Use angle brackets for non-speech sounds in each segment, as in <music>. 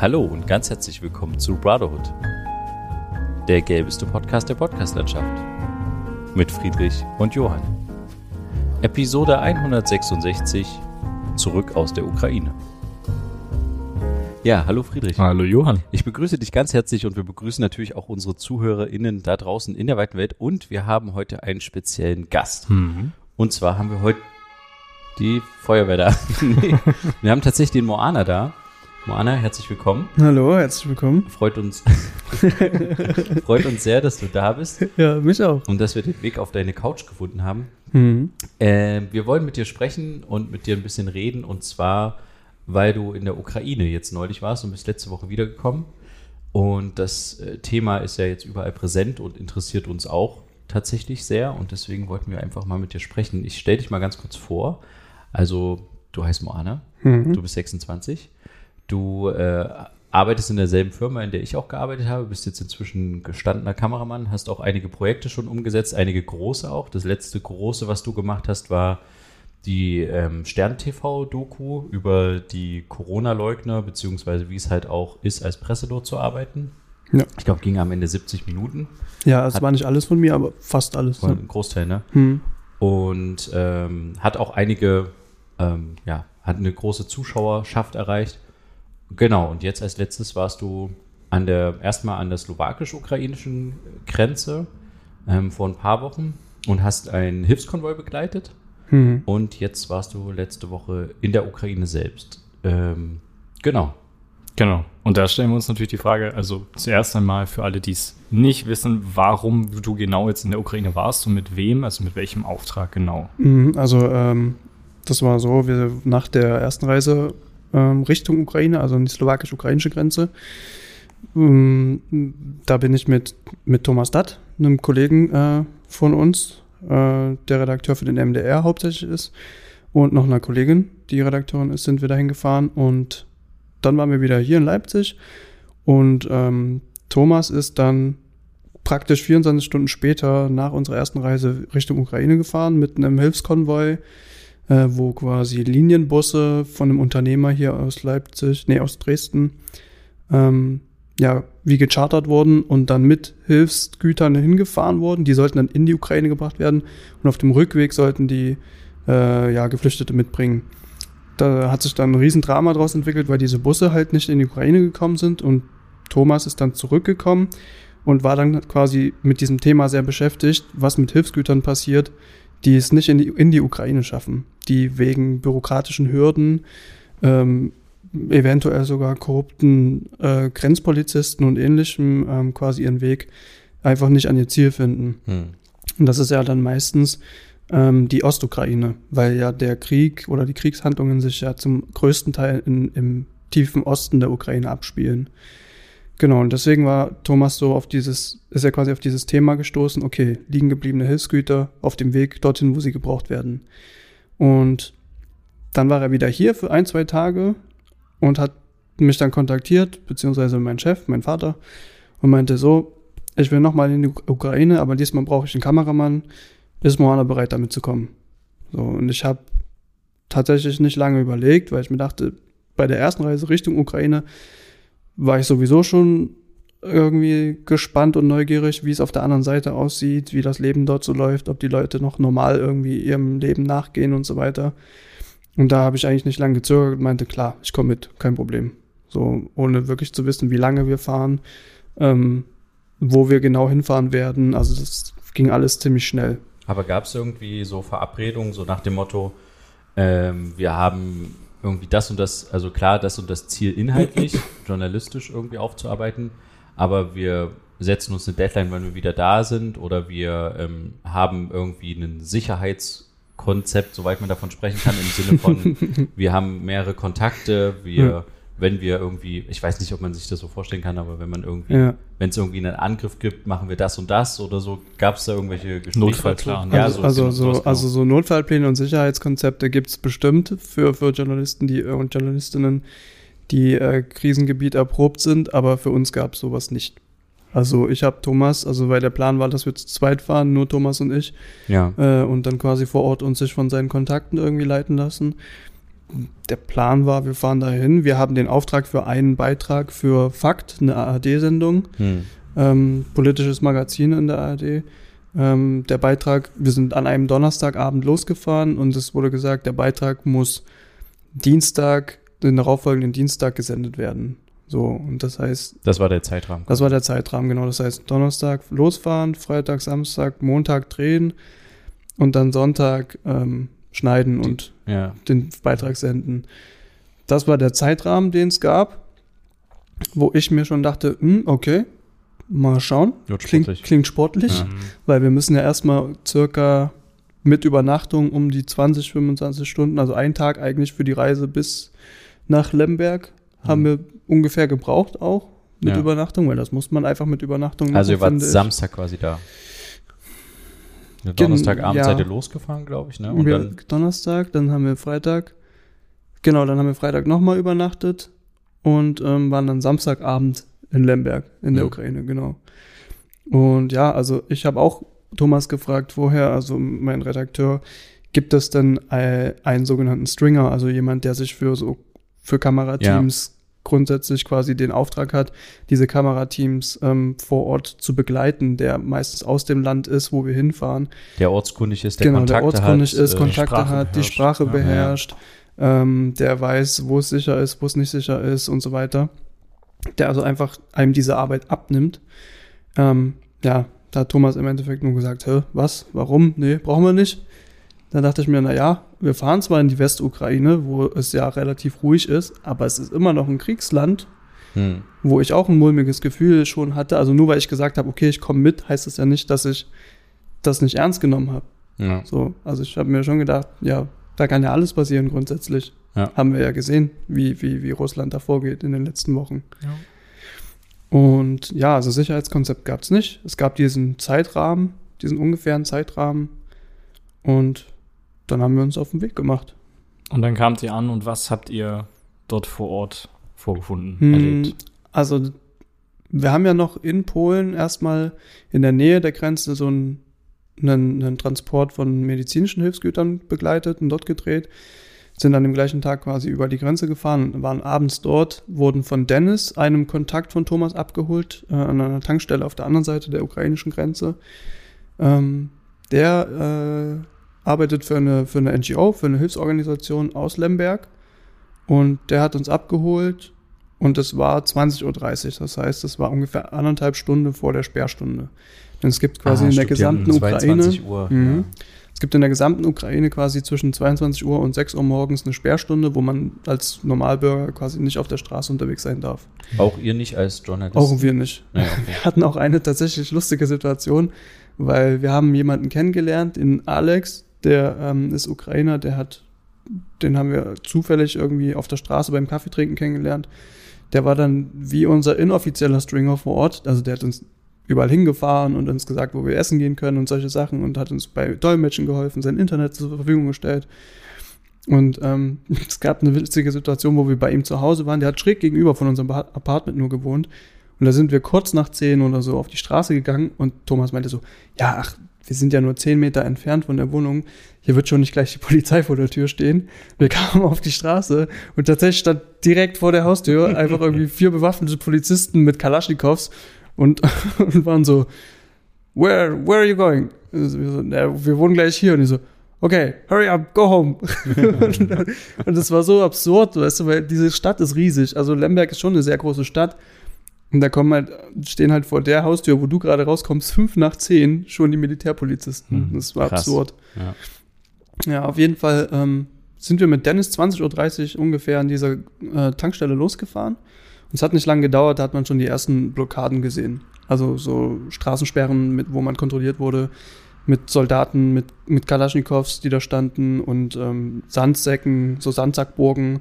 Hallo und ganz herzlich willkommen zu Brotherhood, der gelbeste Podcast der Podcastlandschaft. Mit Friedrich und Johann. Episode 166 Zurück aus der Ukraine. Ja, hallo Friedrich. Hallo Johann. Ich begrüße dich ganz herzlich und wir begrüßen natürlich auch unsere ZuhörerInnen da draußen in der weiten Welt und wir haben heute einen speziellen Gast. Mhm. Und zwar haben wir heute die Feuerwehr da. <laughs> nee, wir haben tatsächlich den Moana da. Moana, herzlich willkommen. Hallo, herzlich willkommen. Freut uns, <laughs> freut uns sehr, dass du da bist Ja, mich auch. und dass wir den Weg auf deine Couch gefunden haben. Mhm. Äh, wir wollen mit dir sprechen und mit dir ein bisschen reden und zwar, weil du in der Ukraine jetzt neulich warst und bist letzte Woche wiedergekommen. Und das äh, Thema ist ja jetzt überall präsent und interessiert uns auch tatsächlich sehr und deswegen wollten wir einfach mal mit dir sprechen. Ich stelle dich mal ganz kurz vor. Also, du heißt Moana, Mhm. du bist 26, du äh, arbeitest in derselben Firma, in der ich auch gearbeitet habe, bist jetzt inzwischen gestandener Kameramann, hast auch einige Projekte schon umgesetzt, einige große auch. Das letzte große, was du gemacht hast, war die ähm, Stern-TV-Doku über die Corona-Leugner, beziehungsweise wie es halt auch ist, als Presse dort zu arbeiten. Ja. Ich glaube, ging am Ende 70 Minuten. Ja, es war nicht alles von mir, aber fast alles. Ein Großteil, ne? Mhm. Und ähm, hat auch einige, ähm, ja, hat eine große Zuschauerschaft erreicht. Genau, und jetzt als letztes warst du an der, erstmal an der slowakisch-ukrainischen Grenze ähm, vor ein paar Wochen und hast einen Hilfskonvoi begleitet. Mhm. Und jetzt warst du letzte Woche in der Ukraine selbst. Ähm, genau. Genau. Und da stellen wir uns natürlich die Frage, also zuerst einmal für alle, die es nicht wissen, warum du genau jetzt in der Ukraine warst und mit wem, also mit welchem Auftrag genau. Mhm. Also, ähm, das war so, wir nach der ersten Reise ähm, Richtung Ukraine, also an die slowakisch-ukrainische Grenze, ähm, da bin ich mit, mit Thomas Datt, einem Kollegen äh, von uns, äh, der Redakteur für den MDR hauptsächlich ist, und noch einer Kollegin, die Redakteurin ist, sind wir dahin gefahren und dann waren wir wieder hier in Leipzig und ähm, Thomas ist dann praktisch 24 Stunden später nach unserer ersten Reise Richtung Ukraine gefahren mit einem Hilfskonvoi, äh, wo quasi Linienbusse von einem Unternehmer hier aus Leipzig, nee, aus Dresden, ähm, ja, wie gechartert wurden und dann mit Hilfsgütern hingefahren wurden. Die sollten dann in die Ukraine gebracht werden und auf dem Rückweg sollten die äh, ja, Geflüchtete mitbringen. Da hat sich dann ein Riesendrama draus entwickelt, weil diese Busse halt nicht in die Ukraine gekommen sind und Thomas ist dann zurückgekommen und war dann quasi mit diesem Thema sehr beschäftigt, was mit Hilfsgütern passiert, die es nicht in die, in die Ukraine schaffen, die wegen bürokratischen Hürden, ähm, eventuell sogar korrupten äh, Grenzpolizisten und ähnlichem ähm, quasi ihren Weg einfach nicht an ihr Ziel finden. Hm. Und das ist ja dann meistens ähm, die Ostukraine, weil ja der Krieg oder die Kriegshandlungen sich ja zum größten Teil in, im tiefen Osten der Ukraine abspielen. Genau, und deswegen war Thomas so auf dieses, ist er quasi auf dieses Thema gestoßen, okay, liegen gebliebene Hilfsgüter auf dem Weg dorthin, wo sie gebraucht werden. Und dann war er wieder hier für ein, zwei Tage und hat mich dann kontaktiert, beziehungsweise mein Chef, mein Vater, und meinte so, ich will nochmal in die Ukraine, aber diesmal brauche ich einen Kameramann, ist Moana bereit, damit zu kommen? So, und ich habe tatsächlich nicht lange überlegt, weil ich mir dachte, bei der ersten Reise Richtung Ukraine war ich sowieso schon irgendwie gespannt und neugierig, wie es auf der anderen Seite aussieht, wie das Leben dort so läuft, ob die Leute noch normal irgendwie ihrem Leben nachgehen und so weiter. Und da habe ich eigentlich nicht lange gezögert und meinte, klar, ich komme mit, kein Problem. So, ohne wirklich zu wissen, wie lange wir fahren, ähm, wo wir genau hinfahren werden. Also das ging alles ziemlich schnell. Aber gab es irgendwie so Verabredungen, so nach dem Motto, ähm, wir haben irgendwie das und das, also klar, das und das Ziel inhaltlich, <clears throat> journalistisch irgendwie aufzuarbeiten, aber wir setzen uns eine Deadline, wann wir wieder da sind oder wir ähm, haben irgendwie ein Sicherheitskonzept, soweit man davon sprechen kann, im Sinne von, <laughs> wir haben mehrere Kontakte, wir. Wenn wir irgendwie, ich weiß nicht, ob man sich das so vorstellen kann, aber wenn man irgendwie, Ja. wenn es irgendwie einen Angriff gibt, machen wir das und das oder so, gab es da irgendwelche Gespräche? Notfallplan, dazu? Ja, also, so, also, genau, so, genau. also so Notfallpläne und Sicherheitskonzepte gibt es bestimmt für, für Journalisten die, äh, und Journalistinnen, die äh, Krisengebiet erprobt sind, aber für uns gab es sowas nicht. Also ich habe Thomas, also weil der Plan war, dass wir zu zweit fahren, nur Thomas und ich, ja. äh, und dann quasi vor Ort uns sich von seinen Kontakten irgendwie leiten lassen. Der Plan war, wir fahren dahin. Wir haben den Auftrag für einen Beitrag für Fakt, eine ARD-Sendung, Hm. ähm, politisches Magazin in der ARD. Ähm, der Beitrag, wir sind an einem Donnerstagabend losgefahren und es wurde gesagt, der Beitrag muss Dienstag, den darauffolgenden Dienstag gesendet werden. So, und das heißt, Das war der Zeitrahmen. das war der Zeitrahmen, genau. Das heißt, Donnerstag losfahren, Freitag, Samstag, Montag drehen und dann Sonntag ähm, schneiden Die- und ja. den Beitrag senden. Das war der Zeitrahmen, den es gab, wo ich mir schon dachte, hm, okay, mal schauen. Wird Klingt, sportlich. klingt sportlich, Ja. weil wir müssen ja erstmal circa mit Übernachtung um die 20, 25 Stunden, also einen Tag eigentlich für die Reise bis nach Lemberg, haben Mhm. wir ungefähr gebraucht auch mit Ja. Übernachtung, weil das muss man einfach mit Übernachtung Also ihr machen, wart. Samstag quasi da. Gen- Donnerstagabend ja. seid ihr losgefahren, glaube ich, ne? Und wir, dann, Donnerstag, dann haben wir Freitag, genau, dann haben wir Freitag nochmal übernachtet und ähm, waren dann Samstagabend in Lemberg in der Mhm. Ukraine, genau. Und ja, also ich habe auch Thomas gefragt vorher, also mein Redakteur, gibt es denn äh, einen sogenannten Stringer, also jemand, der sich für so für Kamerateams grundsätzlich quasi den Auftrag hat, diese Kamerateams ähm, vor Ort zu begleiten, der meistens aus dem Land ist, wo wir hinfahren der ortskundig ist, der genau, Kontakte der ortskundig hat. ist, äh, Kontakte Sprache hat, die beherrscht. Sprache Ja. beherrscht, ähm, der weiß, wo es sicher ist, wo es nicht sicher ist und so weiter. Der also einfach einem diese Arbeit abnimmt. Ähm, ja, da hat Thomas im Endeffekt nur gesagt, Hä, was, warum, nee, brauchen wir nicht. Da dachte ich mir, na ja, wir fahren zwar in die Westukraine, wo es ja relativ ruhig ist, aber es ist immer noch ein Kriegsland, Hm. wo ich auch ein mulmiges Gefühl schon hatte. Also nur weil ich gesagt habe, okay, ich komme mit, heißt das ja nicht, dass ich das nicht ernst genommen habe. Ja. So, also ich habe mir schon gedacht, ja, da kann ja alles passieren grundsätzlich. Ja. Haben wir ja gesehen, wie, wie, wie Russland da vorgeht in den letzten Wochen. Ja. Und ja, also Sicherheitskonzept gab es nicht. Es gab diesen Zeitrahmen, diesen ungefähren Zeitrahmen. Und dann haben wir uns auf den Weg gemacht. Und dann kamt ihr an und was habt ihr dort vor Ort vorgefunden, Hm, erlebt? Also wir haben ja noch in Polen erstmal in der Nähe der Grenze so einen, einen, einen Transport von medizinischen Hilfsgütern begleitet und dort gedreht. Sind an dem gleichen Tag quasi über die Grenze gefahren waren abends dort, wurden von Dennis, einem Kontakt von Thomas, abgeholt, äh, an einer Tankstelle auf der anderen Seite der ukrainischen Grenze. Ähm, der äh, arbeitet für eine, für eine NGO, für eine Hilfsorganisation aus Lemberg. Und der hat uns abgeholt und es war 20.30 Uhr. Das heißt, es war ungefähr anderthalb Stunden vor der Sperrstunde. Denn es gibt quasi Ah, in der gesamten Ukraine. 22 Uhr. Mhm. Es gibt in der gesamten Ukraine quasi zwischen 22 Uhr und 6 Uhr morgens eine Sperrstunde, wo man als Normalbürger quasi nicht auf der Straße unterwegs sein darf. Ja. Auch ihr nicht als Journalist? Auch wir nicht. Ja, okay. <laughs> Wir hatten auch eine tatsächlich lustige Situation, weil wir haben jemanden kennengelernt, den Alex, der ähm, ist Ukrainer, der hat, den haben wir zufällig irgendwie auf der Straße beim Kaffeetrinken kennengelernt. Der war dann wie unser inoffizieller Stringer vor Ort, also der hat uns überall hingefahren und uns gesagt, wo wir essen gehen können und solche Sachen und hat uns bei Dolmetschen geholfen, sein Internet zur Verfügung gestellt. Und ähm, <laughs> es gab eine witzige Situation, wo wir bei ihm zu Hause waren. Der hat schräg gegenüber von unserem Apartment nur gewohnt. Und da sind wir kurz nach zehn oder so auf die Straße gegangen und Thomas meinte so, ja, ach, wir sind ja nur zehn Meter entfernt von der Wohnung. Hier wird schon nicht gleich die Polizei vor der Tür stehen. Wir kamen auf die Straße und tatsächlich stand direkt vor der Haustür einfach irgendwie <laughs> vier bewaffnete Polizisten mit Kalaschnikows und, <laughs> und waren so, where, where are you going? Wir, so, "Na, wir wohnen gleich hier. Und ich so, okay, hurry up, go home. <laughs> und, und das war so absurd, weißt du, weil diese Stadt ist riesig. Also Lemberg ist schon eine sehr große Stadt. Und da kommen halt, stehen halt vor der Haustür, wo du gerade rauskommst, fünf nach zehn schon die Militärpolizisten. Mhm, das war krass. absurd. Ja. Ja, auf jeden Fall ähm, sind wir mit Dennis 20.30 Uhr ungefähr an dieser äh, Tankstelle losgefahren. Und es hat nicht lange gedauert, da hat man schon die ersten Blockaden gesehen. Also so Straßensperren, mit, wo man kontrolliert wurde, mit Soldaten, mit, mit Kalaschnikows, die da standen und ähm, Sandsäcken, so Sandsackburgen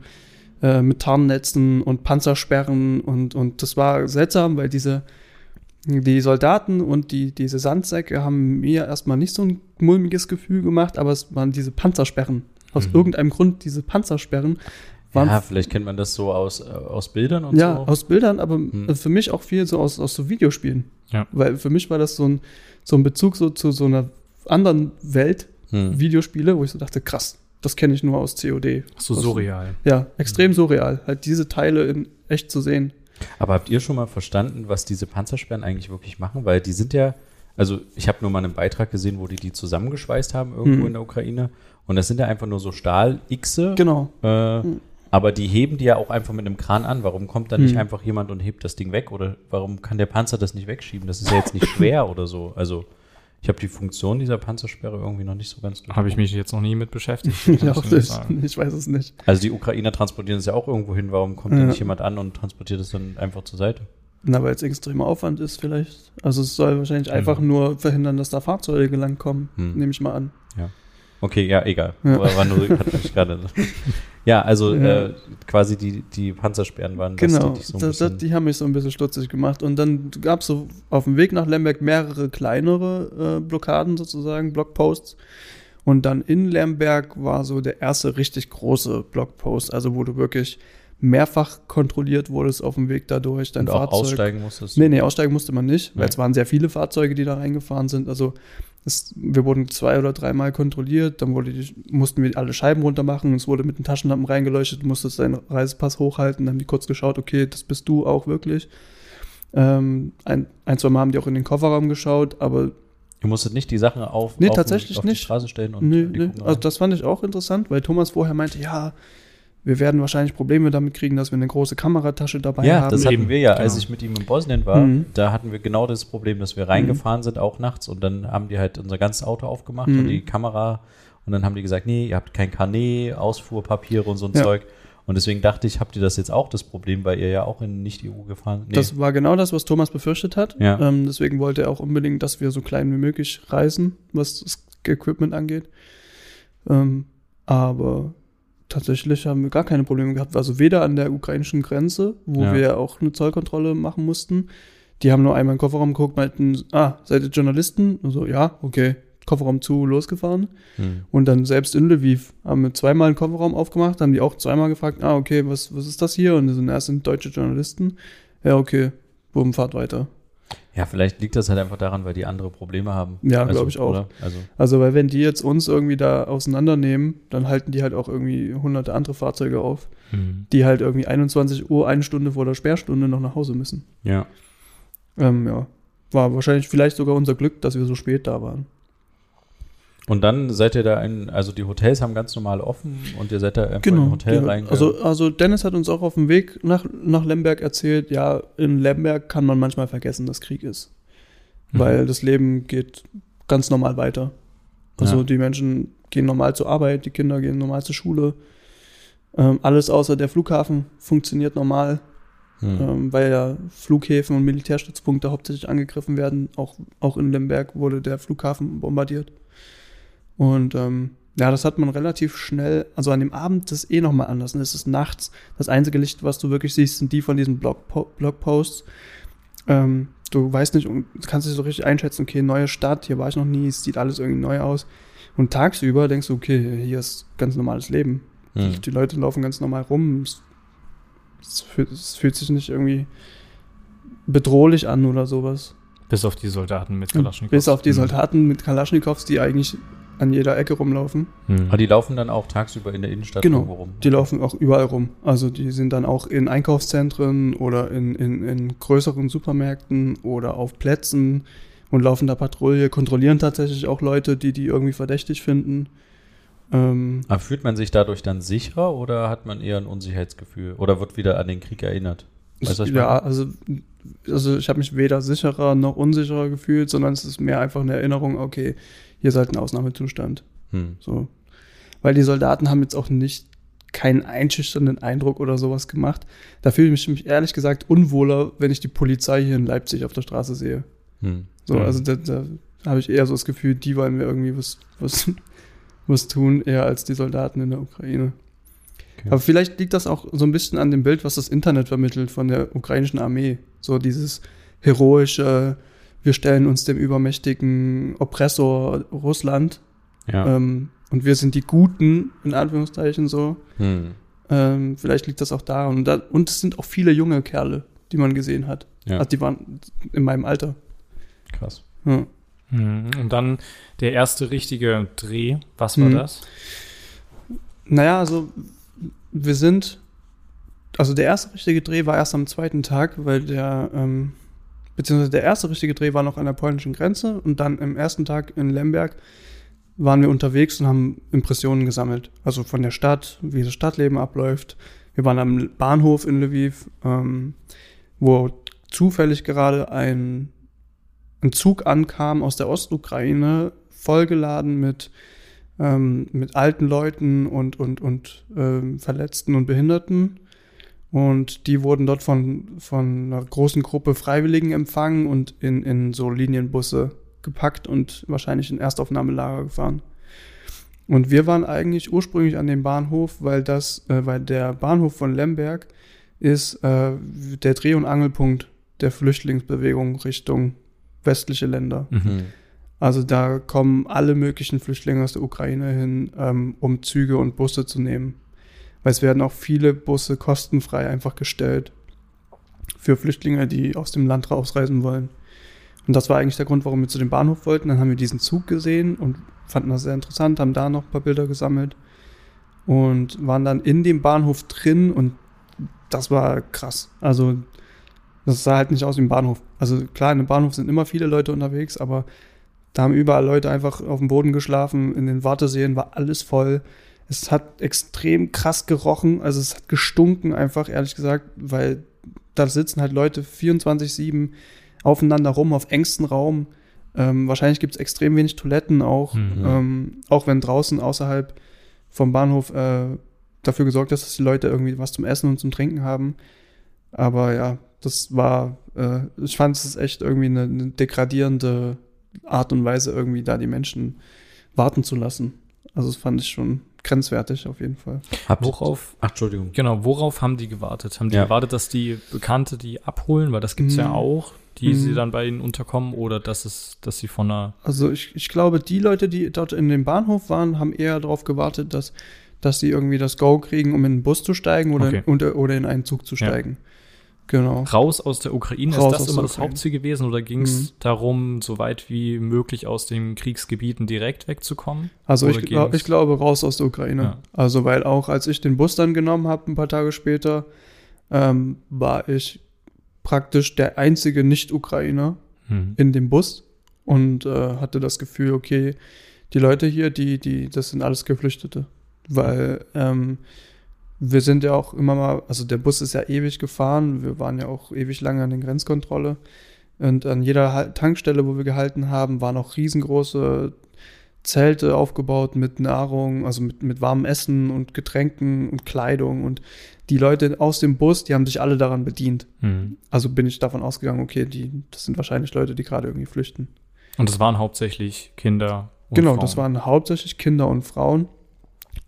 äh, mit Tarnnetzen und Panzersperren und, und das war seltsam, weil diese die Soldaten und die, diese Sandsäcke haben mir erstmal nicht so ein mulmiges Gefühl gemacht, aber es waren diese Panzersperren. Aus Mhm. irgendeinem Grund diese Panzersperren waren ja, vielleicht kennt man das so aus, äh, aus Bildern und ja, so. aus Bildern, aber Hm. für mich auch viel so aus, aus so Videospielen. Ja. Weil für mich war das so ein, so ein Bezug so zu so einer anderen Welt, Hm. Videospiele, wo ich so dachte, krass, das kenne ich nur aus COD. So Das- surreal. Ja, extrem surreal, halt diese Teile in echt zu sehen. Aber habt ihr schon mal verstanden, was diese Panzersperren eigentlich wirklich machen? Weil die sind ja, also ich habe nur mal einen Beitrag gesehen, wo die die zusammengeschweißt haben irgendwo Mhm. in der Ukraine. Und das sind ja einfach nur so Stahl-Xe. Genau. Äh, Mhm. Aber die heben die ja auch einfach mit einem Kran an. Warum kommt da nicht Mhm. einfach jemand und hebt das Ding weg? Oder warum kann der Panzer das nicht wegschieben? Das ist ja jetzt nicht <laughs> schwer oder so. Also ich habe die Funktion dieser Panzersperre irgendwie noch nicht so ganz Habe ich mich jetzt noch nie mit beschäftigt. <laughs> Ich, auch ich nicht. ich weiß es nicht. Also die Ukrainer transportieren es ja auch irgendwo hin. Warum kommt da Ja. nicht jemand an und transportiert es dann einfach zur Seite? Na, weil es extremer Aufwand ist vielleicht. Also es soll wahrscheinlich Mhm. einfach nur verhindern, dass da Fahrzeuge langkommen, Hm. nehme ich mal an. Okay, ja, egal. Ja. War, war nur, hat mich <laughs> gerade. Ja, also Ja. Äh, quasi die, die Panzersperren waren das, Genau, die dich so das, das, die haben mich so ein bisschen stutzig gemacht. Und dann gab es so auf dem Weg nach Lemberg mehrere kleinere äh, Blockaden sozusagen, Blockposts. Und dann in Lemberg war so der erste richtig große Blockpost, also wo du wirklich mehrfach kontrolliert wurdest auf dem Weg dadurch. Dein und Fahrzeug. aussteigen musstest. Nee, nee, aussteigen musste man nicht, weil Nee. es waren sehr viele Fahrzeuge, die da reingefahren sind. Also es, wir wurden zwei oder dreimal kontrolliert, dann wurde die, mussten wir alle Scheiben runter machen, es wurde mit den Taschenlampen reingeleuchtet, musstest deinen Reisepass hochhalten, dann haben die kurz geschaut, okay, das bist du auch wirklich. Ähm, ein, ein, zwei Mal haben die auch in den Kofferraum geschaut, aber Ihr musstet nicht die Sachen auf, Nee, auf, tatsächlich auf die nicht. Straße stellen und nee, die nee. Also das fand ich auch interessant, weil Thomas vorher meinte, ja, wir werden wahrscheinlich Probleme damit kriegen, dass wir eine große Kameratasche dabei ja, haben. das hatten Eben, wir ja, als genau. ich mit ihm in Bosnien war. Mhm. Da hatten wir genau das Problem, dass wir reingefahren sind, auch nachts, und dann haben die halt unser ganzes Auto aufgemacht Mhm. und die Kamera. Und dann haben die gesagt, nee, ihr habt kein Carnet, Ausfuhrpapiere und so ein Ja. Zeug. Und deswegen dachte ich, habt ihr das jetzt auch das Problem, weil ihr ja auch in Nicht-EU gefahren nee. Das war genau das, was Thomas befürchtet hat. Ja. Ähm, deswegen wollte er auch unbedingt, dass wir so klein wie möglich reisen, was das Equipment angeht. Ähm, aber tatsächlich haben wir gar keine Probleme gehabt. Also weder an der ukrainischen Grenze, wo Ja. wir auch eine Zollkontrolle machen mussten. Die haben nur einmal in den Kofferraum geguckt, meinten, ah, seid ihr Journalisten? Und so, ja, okay. Kofferraum zu, losgefahren. Hm. Und dann selbst in Lviv haben wir zweimal einen Kofferraum aufgemacht, haben die auch zweimal gefragt, ah, okay, was, was ist das hier? Und die sind, erst sind deutsche Journalisten. Ja, okay, bumm, fahrt weiter. Ja, vielleicht liegt das halt einfach daran, weil die andere Probleme haben. Ja, glaub ich auch. Also, Also, weil wenn die jetzt uns irgendwie da auseinandernehmen, dann halten die halt auch irgendwie hunderte andere Fahrzeuge auf, Mhm. die halt irgendwie 21 Uhr, eine Stunde vor der Sperrstunde noch nach Hause müssen. ja. Ähm, ja, war wahrscheinlich vielleicht sogar unser Glück, dass wir so spät da waren. Und dann seid ihr da in, also die Hotels haben ganz normal offen und ihr seid da einfach in ein Hotel genau. Also, also Dennis hat uns auch auf dem Weg nach, nach Lemberg erzählt, ja, in Lemberg kann man manchmal vergessen, dass Krieg ist. Mhm. Weil das Leben geht ganz normal weiter. Also Ja. die Menschen gehen normal zur Arbeit, die Kinder gehen normal zur Schule. Ähm, alles außer der Flughafen funktioniert normal, hm. ähm, weil ja Flughäfen und Militärstützpunkte hauptsächlich angegriffen werden. Auch, auch in Lemberg wurde der Flughafen bombardiert. Und ähm, ja, das hat man relativ schnell, also an dem Abend ist eh nochmal anders. Und es ist nachts. Das einzige Licht, was du wirklich siehst, sind die von diesen Blogpo Blogposts. Ähm, du weißt nicht, und kannst nicht so richtig einschätzen, okay, neue Stadt, hier war ich noch nie, es sieht alles irgendwie neu aus. Und tagsüber denkst du, okay, hier ist ganz normales Leben. Hm. Die Leute laufen ganz normal rum. Es, es, fühlt, es fühlt sich nicht irgendwie bedrohlich an oder sowas. Bis auf die Soldaten mit Kalaschnikows. Bis auf die Mhm. Soldaten mit Kalaschnikows, die eigentlich an jeder Ecke rumlaufen. Mhm. Aber die laufen dann auch tagsüber in der Innenstadt Genau. irgendwo rum. Die laufen auch überall rum. Also die sind dann auch in Einkaufszentren oder in, in, in größeren Supermärkten oder auf Plätzen und laufen da Patrouille, kontrollieren tatsächlich auch Leute, die die irgendwie verdächtig finden. Ähm, Aber fühlt man sich dadurch dann sicherer oder hat man eher ein Unsicherheitsgefühl? Oder wird wieder an den Krieg erinnert? Weißt ich ja, also, also ich habe mich weder sicherer noch unsicherer gefühlt, sondern es ist mehr einfach eine Erinnerung, okay, hier ist halt ein Ausnahmezustand. Hm. So. Weil die Soldaten haben jetzt auch nicht keinen einschüchternden Eindruck oder sowas gemacht. Da fühle ich mich ehrlich gesagt unwohler, wenn ich die Polizei hier in Leipzig auf der Straße sehe. Hm. So, Mhm. also da, da habe ich eher so das Gefühl, die wollen mir irgendwie was, was, was tun, eher als die Soldaten in der Ukraine. Okay. Aber vielleicht liegt das auch so ein bisschen an dem Bild, was das Internet vermittelt von der ukrainischen Armee. So dieses heroische, wir stellen uns dem übermächtigen Oppressor Russland Ja. ähm, und wir sind die Guten, in Anführungszeichen so. Hm. Ähm, vielleicht liegt das auch daran. Und, da, und es sind auch viele junge Kerle, die man gesehen hat. Ja. Also die waren in meinem Alter. Krass. Ja. Mhm. Und dann der erste richtige Dreh. Was war Mhm. das? Naja, also wir sind, also der erste richtige Dreh war erst am zweiten Tag, weil der, ähm, beziehungsweise der erste richtige Dreh war noch an der polnischen Grenze und dann im ersten Tag in Lemberg waren wir unterwegs und haben Impressionen gesammelt. Also von der Stadt, wie das Stadtleben abläuft. Wir waren am Bahnhof in Lviv, ähm, wo zufällig gerade ein, ein Zug ankam aus der Ostukraine, vollgeladen mit, ähm, mit alten Leuten und, und, und ähm, Verletzten und Behinderten. Und die wurden dort von, von einer großen Gruppe Freiwilligen empfangen und in, in so Linienbusse gepackt und wahrscheinlich in Erstaufnahmelager gefahren. Und wir waren eigentlich ursprünglich an dem Bahnhof, weil das, äh, weil der Bahnhof von Lemberg ist äh, der Dreh- und Angelpunkt der Flüchtlingsbewegung Richtung westliche Länder. Mhm. Also da kommen alle möglichen Flüchtlinge aus der Ukraine hin, ähm, um Züge und Busse zu nehmen. Weil es werden auch viele Busse kostenfrei einfach gestellt für Flüchtlinge, die aus dem Land rausreisen wollen. Und das war eigentlich der Grund, warum wir zu dem Bahnhof wollten. Dann haben wir diesen Zug gesehen und fanden das sehr interessant, haben da noch ein paar Bilder gesammelt und waren dann in dem Bahnhof drin und das war krass. Also das sah halt nicht aus wie ein Bahnhof. Also klar, in einem Bahnhof sind immer viele Leute unterwegs, aber da haben überall Leute einfach auf dem Boden geschlafen. In den Wartesälen war alles voll. Es hat extrem krass gerochen. Also es hat gestunken einfach, ehrlich gesagt, weil da sitzen halt Leute 24-7 aufeinander rum, auf engstem Raum. Ähm, wahrscheinlich gibt es extrem wenig Toiletten auch, Mhm. ähm, auch wenn draußen außerhalb vom Bahnhof äh, dafür gesorgt ist, dass die Leute irgendwie was zum Essen und zum Trinken haben. Aber ja, das war, äh, ich fand es echt irgendwie eine, eine degradierende Art und Weise, irgendwie da die Menschen warten zu lassen. Also das fand ich schon grenzwertig auf jeden Fall. Habt Worauf, Ach, Entschuldigung. genau, worauf haben die gewartet? Haben die Ja. gewartet, dass die Bekannte die abholen? Weil das gibt's ja Mhm. auch, die Mhm. sie dann bei ihnen unterkommen oder dass es, dass sie von einer Also ich, ich glaube, die Leute, die dort in dem Bahnhof waren, haben eher darauf gewartet, dass, dass sie irgendwie das Go kriegen, um in den Bus zu steigen oder, Okay. oder, oder in einen Zug zu Ja. Genau. raus aus der Ukraine, Raus ist das immer das. Hauptziel gewesen oder ging es Mhm. darum, so weit wie möglich aus den Kriegsgebieten direkt wegzukommen? Also ich, glaub, ich glaube raus aus der Ukraine. Ja. Also weil auch als ich den Bus dann genommen habe, ein paar Tage später, ähm, war ich praktisch der einzige Nicht-Ukrainer Hm. in dem Bus und äh, hatte das Gefühl, okay, die Leute hier, die, die, das sind alles Geflüchtete. Weil ähm, wir sind ja auch immer mal, also der Bus ist ja ewig gefahren, wir waren ja auch ewig lange an der Grenzkontrolle. Und an jeder Tankstelle, wo wir gehalten haben, waren auch riesengroße Zelte aufgebaut mit Nahrung, also mit, mit warmem Essen und Getränken und Kleidung. Und die Leute aus dem Bus, die haben sich alle daran bedient. Hm. Also bin ich davon ausgegangen, okay, die, das sind wahrscheinlich Leute, die gerade irgendwie flüchten. Und es waren hauptsächlich Kinder. Und genau, Frauen. das waren hauptsächlich Kinder und Frauen.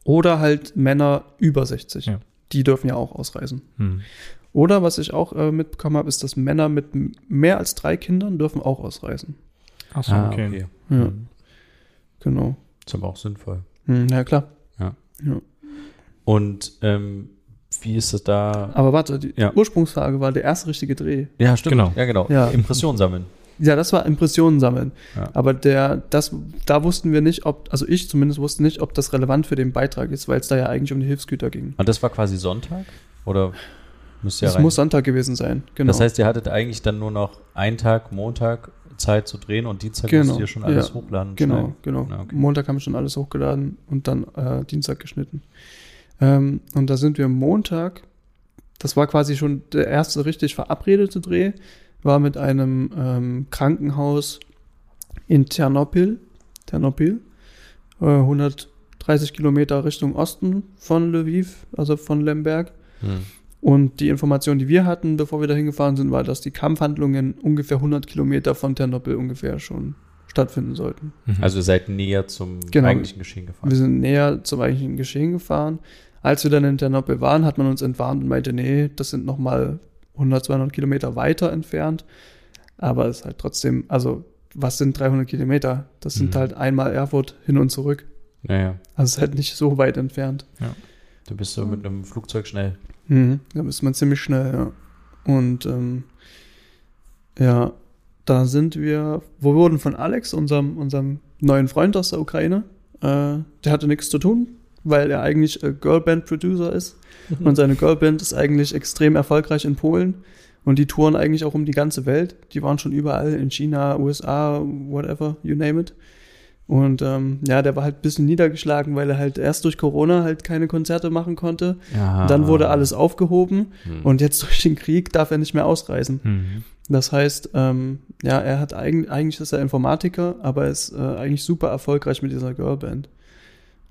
Oder halt Männer über 60. Ja. Die dürfen ja auch ausreisen. Hm. Oder was ich auch äh, mitbekommen habe, ist, dass Männer mit mehr als drei Kindern dürfen auch ausreisen. Achso, Ah, okay. okay. Ja, Hm. genau. Ist aber auch sinnvoll. Hm, ja, klar. Ja. ja. Und ähm, wie ist es da? Aber warte, die Ja. Ursprungsfrage war der erste richtige Dreh. Ja, stimmt. Genau. Ja, genau. Ja. Impressionen sammeln. Ja, das war Impressionen sammeln. Ja. Aber der, das, da wussten wir nicht, ob, also ich zumindest wusste nicht, ob das relevant für den Beitrag ist, weil es da ja eigentlich um die Hilfsgüter ging. Und das war quasi Sonntag? Oder müsste ja Es muss Sonntag gewesen sein, genau. Das heißt, ihr hattet eigentlich dann nur noch einen Tag, Montag, Zeit zu drehen und Dienstag Genau, musst ihr schon alles ja. hochladen. Genau, schneiden. genau. Ja, okay. Montag haben wir schon alles hochgeladen und dann äh, Dienstag geschnitten. Ähm, und da sind wir Montag, das war quasi schon der erste richtig verabredete Dreh, war mit einem ähm, Krankenhaus in Ternopil, Ternopil, äh, 130 Kilometer Richtung Osten von Lviv, also von Lemberg. Hm. Und die Information, die wir hatten, bevor wir dahin gefahren sind, war, dass die Kampfhandlungen ungefähr 100 Kilometer von Ternopil ungefähr schon stattfinden sollten. Mhm. Also ihr seid näher zum Genau. eigentlichen Geschehen gefahren. Wir sind näher zum eigentlichen Geschehen gefahren. Als wir dann in Ternopil waren, hat man uns entwarnt und meinte, nee, das sind nochmal 100, 200 Kilometer weiter entfernt. Aber es ist halt trotzdem, also was sind 300 Kilometer? Das sind Mhm. halt einmal Erfurt hin und zurück. Naja, Also es ist halt nicht so weit entfernt. du bist so mit einem Flugzeug schnell. Mhm. Da ist man ziemlich schnell, ja. Und ähm, ja, da sind wir, wir wurden von Alex, unserem, unserem neuen Freund aus der Ukraine, äh, der hatte nichts zu tun, weil er eigentlich äh, Girlband-Producer ist. Und seine Girlband ist eigentlich extrem erfolgreich in Polen. Und die touren eigentlich auch um die ganze Welt. Die waren schon überall in China, USA, whatever, you name it. Und ähm, ja, der war halt ein bisschen niedergeschlagen, weil er halt erst durch Corona halt keine Konzerte machen konnte. Ja. Dann wurde alles aufgehoben Hm. und jetzt <laughs> durch den Krieg darf er nicht mehr ausreisen. Mhm. Das heißt, ähm, ja, er hat eigentlich, eigentlich ist er Informatiker, aber ist äh, eigentlich super erfolgreich mit dieser Girlband.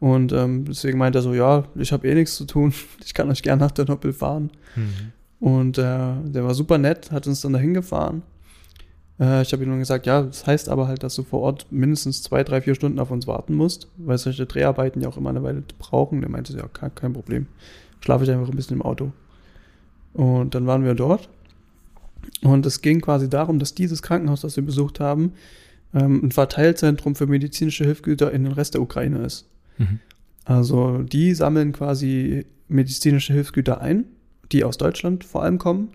Und ähm, deswegen meint er so, ja, ich habe eh nichts zu tun, <laughs> ich kann euch gerne nach der Noppel fahren. Mhm. Und äh, der war super nett, hat uns dann dahin gefahren. Äh, ich habe ihm nur gesagt, ja, das heißt aber halt, dass du vor Ort mindestens zwei, drei, vier Stunden auf uns warten musst, weil solche Dreharbeiten ja auch immer eine Weile brauchen. Der meinte, ja, kein, kein Problem. Schlafe ich einfach ein bisschen im Auto. Und dann waren wir dort. Und es ging quasi darum, dass dieses Krankenhaus, das wir besucht haben, ähm, ein Verteilzentrum für medizinische Hilfsgüter in den Rest der Ukraine ist. Mhm. Also die sammeln quasi medizinische Hilfsgüter ein, die aus Deutschland vor allem kommen,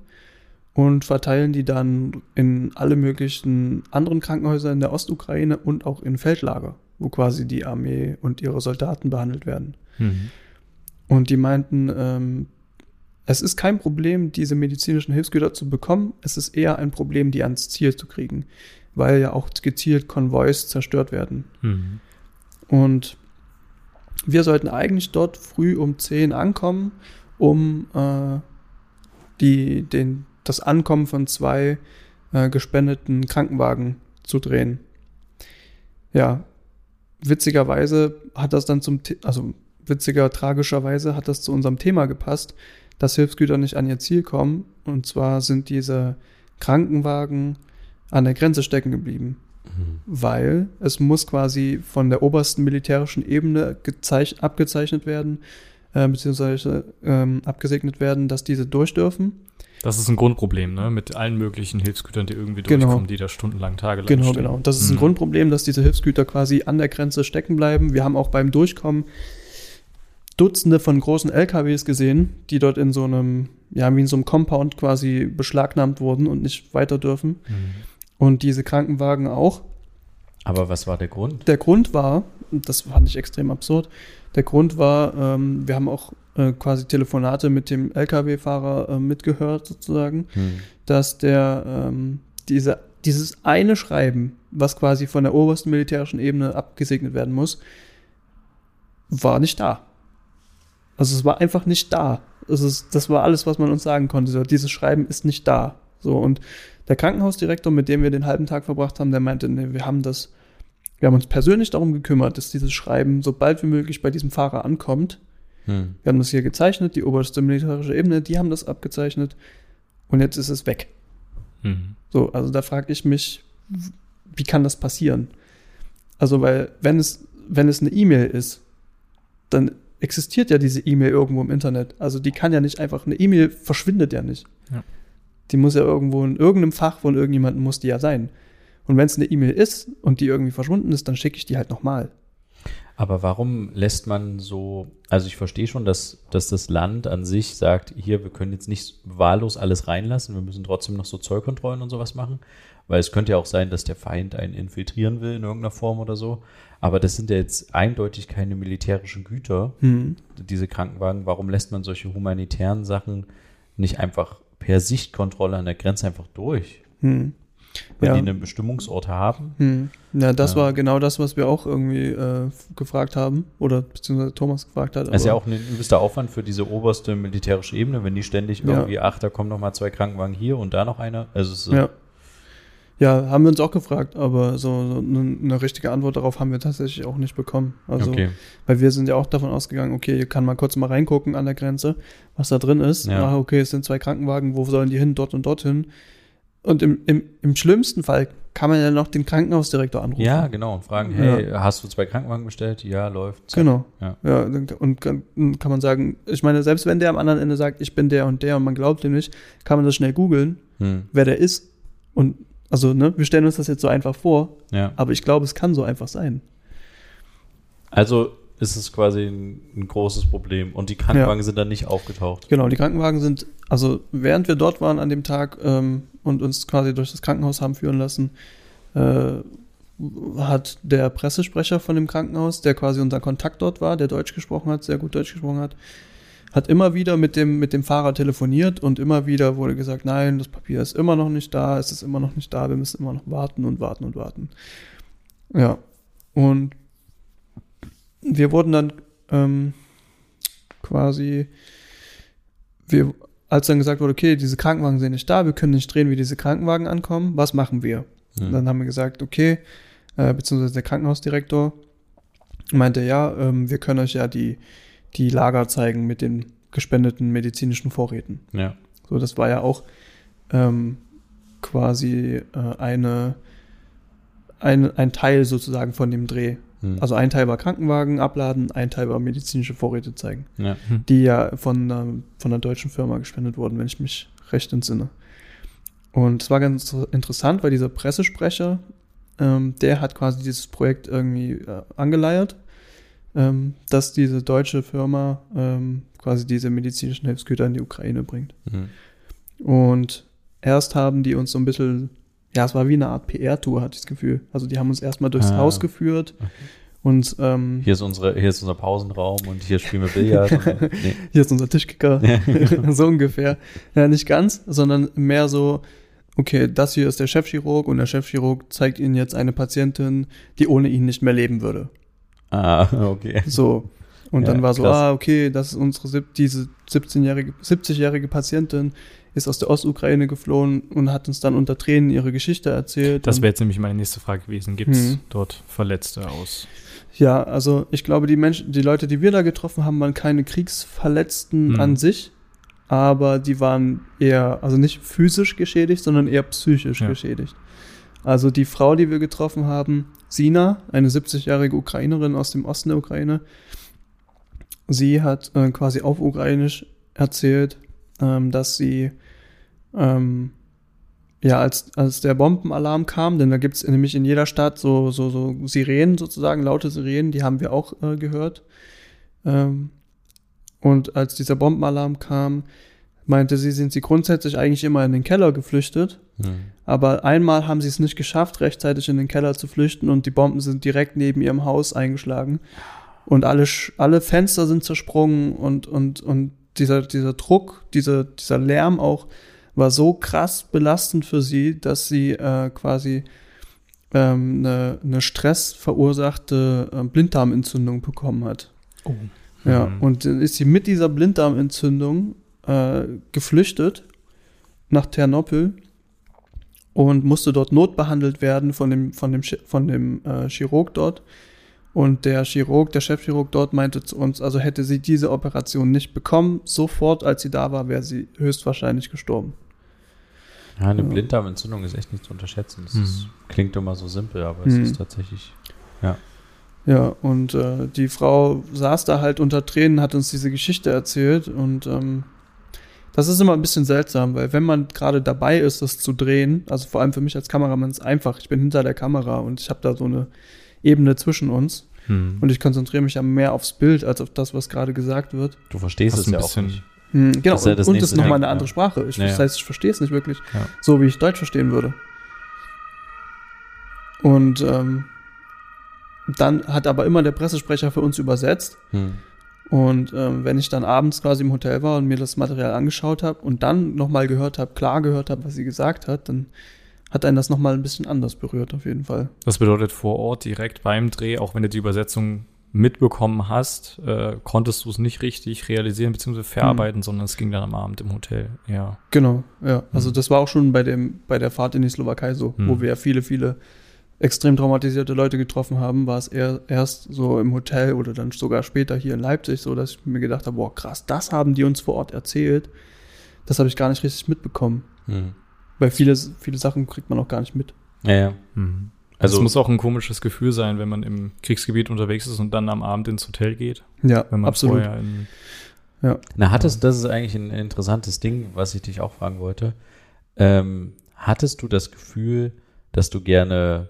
und verteilen die dann in alle möglichen anderen Krankenhäuser in der Ostukraine und auch in Feldlager, wo quasi die Armee und ihre Soldaten behandelt werden. Mhm. Und die meinten, ähm, es ist kein Problem, diese medizinischen Hilfsgüter zu bekommen, es ist eher ein Problem, die ans Ziel zu kriegen, weil ja auch gezielt Konvois zerstört werden. Mhm. Und wir sollten eigentlich dort früh um 10 ankommen, um äh, die, den, das Ankommen von zwei äh, gespendeten Krankenwagen zu drehen. Ja, witzigerweise hat das dann zum, also witziger, tragischerweise hat das zu unserem Thema gepasst, dass Hilfsgüter nicht an ihr Ziel kommen. Und zwar sind diese Krankenwagen an der Grenze stecken geblieben Mhm. weil es muss quasi von der obersten militärischen Ebene gezeich- abgezeichnet werden, äh, beziehungsweise ähm, abgesegnet werden, dass diese durch dürfen. Das ist ein Grundproblem, ne? Mit allen möglichen Hilfsgütern, die irgendwie Genau. durchkommen, die da stundenlang, tagelang Genau, stehen. genau. Das ist ein Mhm. Grundproblem, dass diese Hilfsgüter quasi an der Grenze stecken bleiben. Wir haben auch beim Durchkommen Dutzende von großen LKWs gesehen, die dort in so einem, ja, wie in so einem Compound quasi beschlagnahmt wurden und nicht weiter dürfen. Mhm. Und diese Krankenwagen auch. Aber was war der Grund? Der Grund war, das fand ich extrem absurd, der Grund war, ähm, wir haben auch äh, quasi Telefonate mit dem Lkw-Fahrer äh, mitgehört sozusagen, Hm. dass der ähm, diese, dieses eine Schreiben, was quasi von der obersten militärischen Ebene abgesegnet werden muss, war nicht da. Also es war einfach nicht da. Es ist, das war alles, was man uns sagen konnte. So, dieses Schreiben ist nicht da. So, und der Krankenhausdirektor, mit dem wir den halben Tag verbracht haben, der meinte, nee, wir haben das, wir haben uns persönlich darum gekümmert, dass dieses Schreiben so bald wie möglich bei diesem Fahrer ankommt. Hm. Wir haben das hier gezeichnet, die oberste militärische Ebene, die haben das abgezeichnet und jetzt ist es weg. Mhm. So, also da frage ich mich, wie kann das passieren? Also, weil, wenn es, wenn es eine E-Mail ist, dann existiert ja diese E-Mail irgendwo im Internet. Also, die kann ja nicht einfach, eine E-Mail verschwindet ja nicht. Ja. Die muss ja irgendwo in irgendeinem Fach von irgendjemandem muss die ja sein. Und wenn es eine E-Mail ist und die irgendwie verschwunden ist, dann schicke ich die halt nochmal. Aber warum lässt man so, also ich verstehe schon, dass, dass das Land an sich sagt, hier, wir können jetzt nicht wahllos alles reinlassen, wir müssen trotzdem noch so Zollkontrollen und sowas machen, weil es könnte ja auch sein, dass der Feind einen infiltrieren will in irgendeiner Form oder so. Aber das sind ja jetzt eindeutig keine militärischen Güter, Hm. diese Krankenwagen. Warum lässt man solche humanitären Sachen nicht einfach per Sichtkontrolle an der Grenze einfach durch? Hm. Weil Ja. die einen Bestimmungsort haben? Hm. Ja, das Ja. war genau das, was wir auch irgendwie äh, gefragt haben. Oder beziehungsweise Thomas gefragt hat. Das ist ja auch ein übelster Aufwand für diese oberste militärische Ebene, wenn die ständig Ja. irgendwie, ach, da kommen noch mal zwei Krankenwagen hier und da noch einer. Also es ist, Ja. Ja, haben wir uns auch gefragt, aber so, so eine, eine richtige Antwort darauf haben wir tatsächlich auch nicht bekommen. Also, okay. weil wir sind ja auch davon ausgegangen, okay, hier kann man kurz mal reingucken an der Grenze, was da drin ist. Ja. Ah, okay, es sind zwei Krankenwagen, wo sollen die hin? Dort und dorthin. Und im, im, im schlimmsten Fall kann man ja noch den Krankenhausdirektor anrufen. Ja, genau. Und fragen, hey, hast du zwei Krankenwagen bestellt? Ja, läuft. Genau. Ja. Ja, dann- und kann kann man sagen, ich meine, selbst wenn der am anderen Ende sagt, ich bin der und der und man glaubt ihm nicht, kann man das schnell googeln, Hm. wer der ist. Und also, ne, wir stellen uns das jetzt so einfach vor, ja. aber ich glaube, es kann so einfach sein. Also ist es quasi ein, ein großes Problem. Und die Krankenwagen sind dann nicht aufgetaucht. Genau, die Krankenwagen sind, also während wir dort waren an dem Tag ähm, und uns quasi durch das Krankenhaus haben führen lassen, äh, hat der Pressesprecher von dem Krankenhaus, der quasi unser Kontakt dort war, der Deutsch gesprochen hat, sehr gut Deutsch gesprochen hat, hat immer wieder mit dem, mit dem Fahrer telefoniert und immer wieder wurde gesagt, nein, das Papier ist immer noch nicht da, es ist immer noch nicht da, wir müssen immer noch warten und warten und warten. Ja, und wir wurden dann ähm, quasi, wir, als dann gesagt wurde, okay, diese Krankenwagen sind nicht da, wir können nicht drehen, wie diese Krankenwagen ankommen, was machen wir? Hm. Dann haben wir gesagt, okay, äh, beziehungsweise der Krankenhausdirektor meinte, ja, ähm, wir können euch ja die, die Lager zeigen mit den gespendeten medizinischen Vorräten. Ja. So, das war ja auch ähm, quasi äh, eine, ein, ein Teil sozusagen von dem Dreh. Hm. Also ein Teil war Krankenwagen abladen, ein Teil war medizinische Vorräte zeigen, ja. die ja von, ähm, von einer deutschen Firma gespendet wurden, wenn ich mich recht entsinne. Und es war ganz interessant, weil dieser Pressesprecher, ähm, der hat quasi dieses Projekt irgendwie äh, angeleiert, ähm, dass diese deutsche Firma ähm, quasi diese medizinischen Hilfsgüter in die Ukraine bringt. Hm. Und erst haben die uns so ein bisschen, ja, es war wie eine Art PR-Tour, hatte ich das Gefühl. Also die haben uns erstmal durchs Ah. Haus geführt und ähm, Hier ist unsere, hier ist unser Pausenraum und hier spielen wir Billard. und <laughs> nee. hier ist unser Tischkicker, <laughs> <laughs> so ungefähr. Ja, nicht ganz, sondern mehr so, okay, das hier ist der Chefchirurg und der Chefchirurg zeigt Ihnen jetzt eine Patientin, die ohne ihn nicht mehr leben würde. Ah, okay. So. Und Ja, dann war so, krass. ah, okay, das ist unsere, diese 17-jährige, 70-jährige Patientin ist aus der Ostukraine geflohen und hat uns dann unter Tränen ihre Geschichte erzählt. Das wäre jetzt nämlich meine nächste Frage gewesen. Gibt es Mhm. dort Verletzte aus? Ja, also ich glaube, die Menschen, die Leute, die wir da getroffen haben, waren keine Kriegsverletzten Mhm. an sich, aber die waren eher, also nicht physisch geschädigt, sondern eher psychisch Ja. geschädigt. Also die Frau, die wir getroffen haben, Sina, eine 70-jährige Ukrainerin aus dem Osten der Ukraine, sie hat äh, quasi auf Ukrainisch erzählt, ähm, dass sie ähm, ja, als, als der Bombenalarm kam, denn da gibt es nämlich in jeder Stadt so, so, so Sirenen sozusagen, laute Sirenen, die haben wir auch äh, gehört. Ähm, und als dieser Bombenalarm kam, meinte sie, sind sie grundsätzlich eigentlich immer in den Keller geflüchtet. Hm. Aber einmal haben sie es nicht geschafft, rechtzeitig in den Keller zu flüchten und die Bomben sind direkt neben ihrem Haus eingeschlagen. Und alle, alle Fenster sind zersprungen und, und, und dieser, dieser Druck, dieser, dieser Lärm auch war so krass belastend für sie, dass sie äh, quasi ähm, eine, eine stressverursachte äh, Blinddarmentzündung bekommen hat. Oh. Ja, Mhm. und dann ist sie mit dieser Blinddarmentzündung äh, geflüchtet nach Ternopil und musste dort notbehandelt werden von dem, von dem, von dem äh, Chirurg dort. Und der Chirurg, der Chefchirurg dort meinte zu uns, also hätte sie diese Operation nicht bekommen, sofort als sie da war, wäre sie höchstwahrscheinlich gestorben. Ja, eine Ja. Blinddarmentzündung ist echt nicht zu unterschätzen. Das Hm. ist, klingt immer so simpel, aber es Hm. ist tatsächlich. Ja, und äh, die Frau saß da halt unter Tränen, hat uns diese Geschichte erzählt und ähm, das ist immer ein bisschen seltsam, weil wenn man gerade dabei ist, das zu drehen, also vor allem für mich als Kameramann ist es einfach, ich bin hinter der Kamera und ich habe da so eine Ebene zwischen uns Hm. und ich konzentriere mich ja mehr aufs Bild als auf das, was gerade gesagt wird. Du verstehst Hast es ein ja auch nicht. Hm, genau, Das ist ja das und, es ist nochmal eine andere ja. Sprache. Ich, Ja, Das heißt, ich verstehe es nicht wirklich, Ja. so wie ich Deutsch verstehen würde. Und ähm, dann hat aber immer der Pressesprecher für uns übersetzt. Hm. Und ähm, wenn ich dann abends quasi im Hotel war und mir das Material angeschaut habe und dann nochmal gehört habe, klar gehört habe, was sie gesagt hat, dann hat einen das nochmal ein bisschen anders berührt, auf jeden Fall. Das bedeutet vor Ort direkt beim Dreh, auch wenn du die Übersetzung mitbekommen hast, äh, konntest du es nicht richtig realisieren bzw. verarbeiten, sondern es ging dann am Abend im Hotel. Ja. Genau, ja. Also Mhm. das war auch schon bei dem, bei der Fahrt in die Slowakei so, wo Mhm. wir ja viele, viele extrem traumatisierte Leute getroffen haben, war es eher erst so im Hotel oder dann sogar später hier in Leipzig so, dass ich mir gedacht habe, boah, krass, das haben die uns vor Ort erzählt. Das habe ich gar nicht richtig mitbekommen. Hm. Weil viele, viele Sachen kriegt man auch gar nicht mit. Ja, ja. Mhm. Also- Also es muss auch ein komisches Gefühl sein, wenn man im Kriegsgebiet unterwegs ist und dann am Abend ins Hotel geht. Ja, Wenn man absolut. vorher in, Na, hattest, das ist eigentlich ein interessantes Ding, was ich dich auch fragen wollte. Ähm, hattest du das Gefühl, dass du gerne,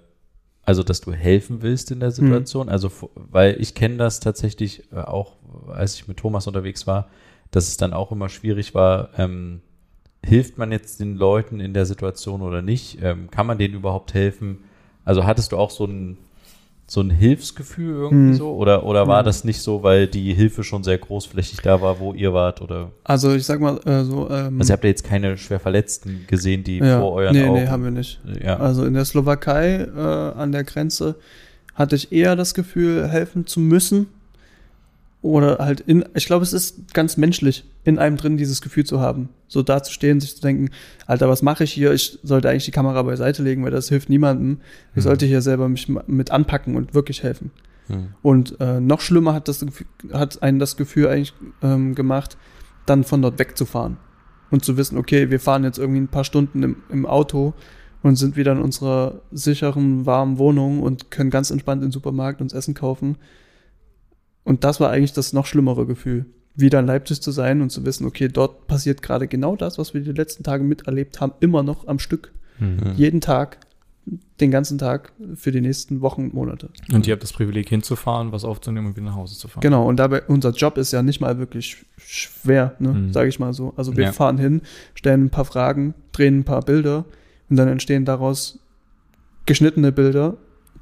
also dass du helfen willst in der Situation? Also, f- weil ich kenne das tatsächlich äh, auch, als ich mit Thomas unterwegs war, dass es dann auch immer schwierig war, ähm, hilft man jetzt den Leuten in der Situation oder nicht? Ähm, kann man denen überhaupt helfen? Also hattest du auch so ein, so ein Hilfsgefühl irgendwie Hm. so? Oder, oder war Hm. das nicht so, weil die Hilfe schon sehr großflächig da war, wo ihr wart? Oder Also ich sag mal äh, so. Ähm, also ihr habt ja jetzt keine schwer Verletzten gesehen, die ja, vor euren nee, Augen. nee, haben wir nicht. Ja. Also in der Slowakei äh, an der Grenze hatte ich eher das Gefühl, helfen zu müssen. Oder halt in, ich glaube, es ist ganz menschlich, in einem drin dieses Gefühl zu haben. So da zu stehen, sich zu denken, Alter, was mache ich hier? Ich sollte eigentlich die Kamera beiseite legen, weil das hilft niemandem. Ich Mhm. sollte hier selber mich mit anpacken und wirklich helfen. Hm. Und äh, noch schlimmer hat, das, Gefühl- hat einen das Gefühl eigentlich ähm, gemacht, dann von dort wegzufahren. Und zu wissen, okay, wir fahren jetzt irgendwie ein paar Stunden im, im Auto und sind wieder in unserer sicheren, warmen Wohnung und können ganz entspannt in den Supermarkt uns Essen kaufen. Und das war eigentlich das noch schlimmere Gefühl, wieder in Leipzig zu sein und zu wissen, okay, dort passiert gerade genau das, was wir die letzten Tage miterlebt haben, immer noch am Stück. Mhm. Jeden Tag, den ganzen Tag für die nächsten Wochen, Monate. Und ihr habt das Privileg hinzufahren, was aufzunehmen und wieder nach Hause zu fahren. Genau, und dabei, unser Job ist ja nicht mal wirklich schwer, ne, Mhm. sage ich mal so. Also wir Ja. fahren hin, stellen ein paar Fragen, drehen ein paar Bilder und dann entstehen daraus geschnittene Bilder,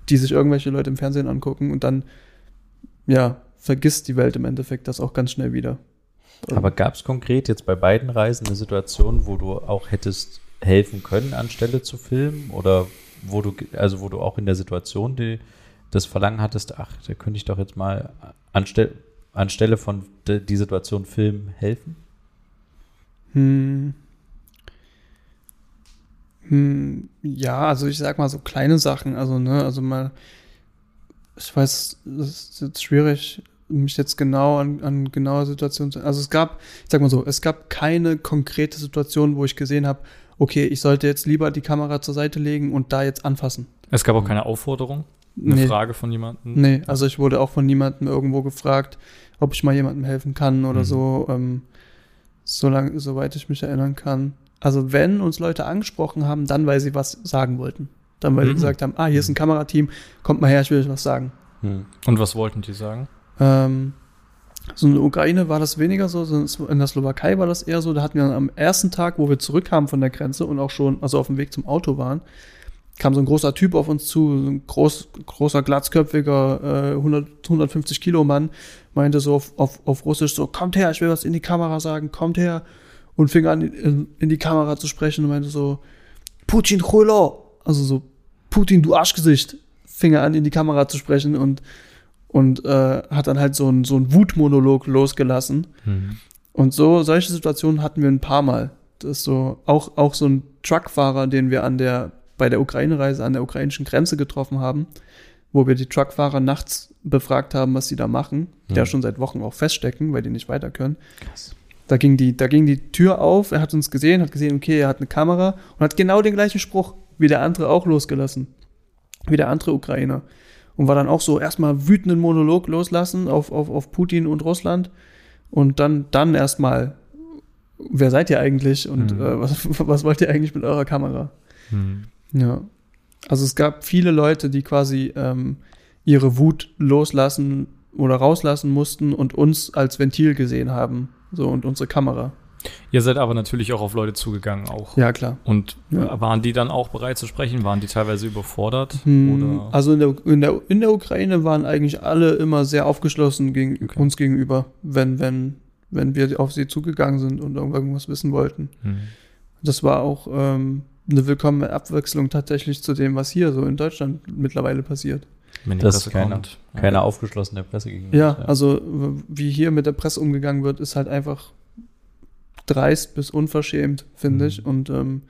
die sich irgendwelche Leute im Fernsehen angucken und dann, ja, vergisst die Welt im Endeffekt das auch ganz schnell wieder. Aber gab es konkret jetzt bei beiden Reisen eine Situation, wo du auch hättest helfen können, anstelle zu filmen? Oder wo du, also wo du auch in der Situation die, das Verlangen hattest, ach, da könnte ich doch jetzt mal anstelle, anstelle von de, die Situation filmen helfen? Hm. Hm, ja, also ich sag mal so kleine Sachen, also ne, also mal, ich weiß, es ist jetzt schwierig, mich jetzt genau an, an genaue Situationen zu, also es gab, ich sag mal so, es gab keine konkrete Situation, wo ich gesehen habe, okay, ich sollte jetzt lieber die Kamera zur Seite legen und da jetzt anfassen. Es gab auch keine Aufforderung, eine Nee. Frage von jemandem. Nee, also ich wurde auch von niemandem irgendwo gefragt, ob ich mal jemandem helfen kann oder Mhm. so, ähm, solange, soweit ich mich erinnern kann. Also wenn uns Leute angesprochen haben, dann weil sie was sagen wollten. Dann weil sie Mhm. gesagt haben, ah, hier ist ein Kamerateam, kommt mal her, ich will euch was sagen. Hm. Und was wollten die sagen? Ähm, so in der Ukraine war das weniger so, in der Slowakei war das eher so. Da hatten wir dann am ersten Tag, wo wir zurückkamen von der Grenze und auch schon, also auf dem Weg zum Auto waren, kam so ein großer Typ auf uns zu, so ein groß, großer, glatzköpfiger, äh, 100, 150 Kilo Mann, meinte so auf, auf, auf Russisch so, kommt her, ich will was in die Kamera sagen, kommt her. Und fing an, in, in die Kamera zu sprechen und meinte so, Putin Chulo, also so, Putin, du Arschgesicht, fing er an, in die Kamera zu sprechen und und äh, hat dann halt so einen so einen Wutmonolog losgelassen. Mhm. Und so, solche Situationen hatten wir ein paar Mal. Das ist so, auch, auch so ein Truckfahrer, den wir an der, bei der Ukraine-Reise an der ukrainischen Grenze getroffen haben, wo wir die Truckfahrer nachts befragt haben, was sie da machen, die ja Mhm. schon seit Wochen auch feststecken, weil die nicht weiter können. Krass. Da ging die, da ging die Tür auf, er hat uns gesehen, hat gesehen, okay, er hat eine Kamera und hat genau den gleichen Spruch wie der andere auch losgelassen. Wie der andere Ukrainer. Und war dann auch so erstmal wütenden Monolog loslassen auf, auf, auf Putin und Russland und dann, dann erstmal, wer seid ihr eigentlich und Mhm. äh, was, <laughs> was wollt ihr eigentlich mit eurer Kamera? Mhm. Ja. Also es gab viele Leute, die quasi ähm, ihre Wut loslassen oder rauslassen mussten und uns als Ventil gesehen haben. So und unsere Kamera. Ihr seid aber natürlich auch auf Leute zugegangen auch. Ja, klar. Und Ja. waren die dann auch bereit zu sprechen? Waren die teilweise überfordert? Hm, Oder? Also in der, in, der, in der Ukraine waren eigentlich alle immer sehr aufgeschlossen gegen, Okay. uns gegenüber, wenn, wenn, wenn wir auf sie zugegangen sind und irgendwas wissen wollten. Mhm. Das war auch ähm, eine willkommene Abwechslung tatsächlich zu dem, was hier so in Deutschland mittlerweile passiert. Wenn die Das Presse ist keiner, kommt. Ja. keiner aufgeschlossen der Presse gegenüber. Ja, also w- wie hier mit der Presse umgegangen wird, ist halt einfach dreist bis unverschämt, finde Mhm. ich. Und ähm,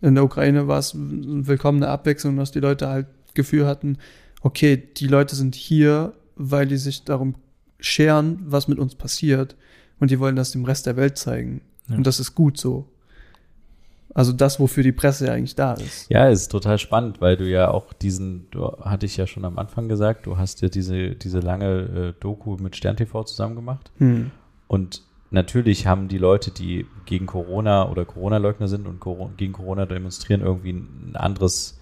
in der Ukraine war es eine willkommene Abwechslung, dass die Leute halt Gefühl hatten, okay, die Leute sind hier, weil die sich darum scheren, was mit uns passiert. Und die wollen das dem Rest der Welt zeigen. Ja. Und das ist gut so. Also das, wofür die Presse ja eigentlich da ist. Ja, ist total spannend, weil du ja auch diesen, du hatte ich ja schon am Anfang gesagt, du hast ja diese, diese lange äh, Doku mit Stern TV zusammen gemacht. Hm. Und natürlich haben die Leute, die gegen Corona oder Corona-Leugner sind und gegen Corona demonstrieren, irgendwie ein anderes,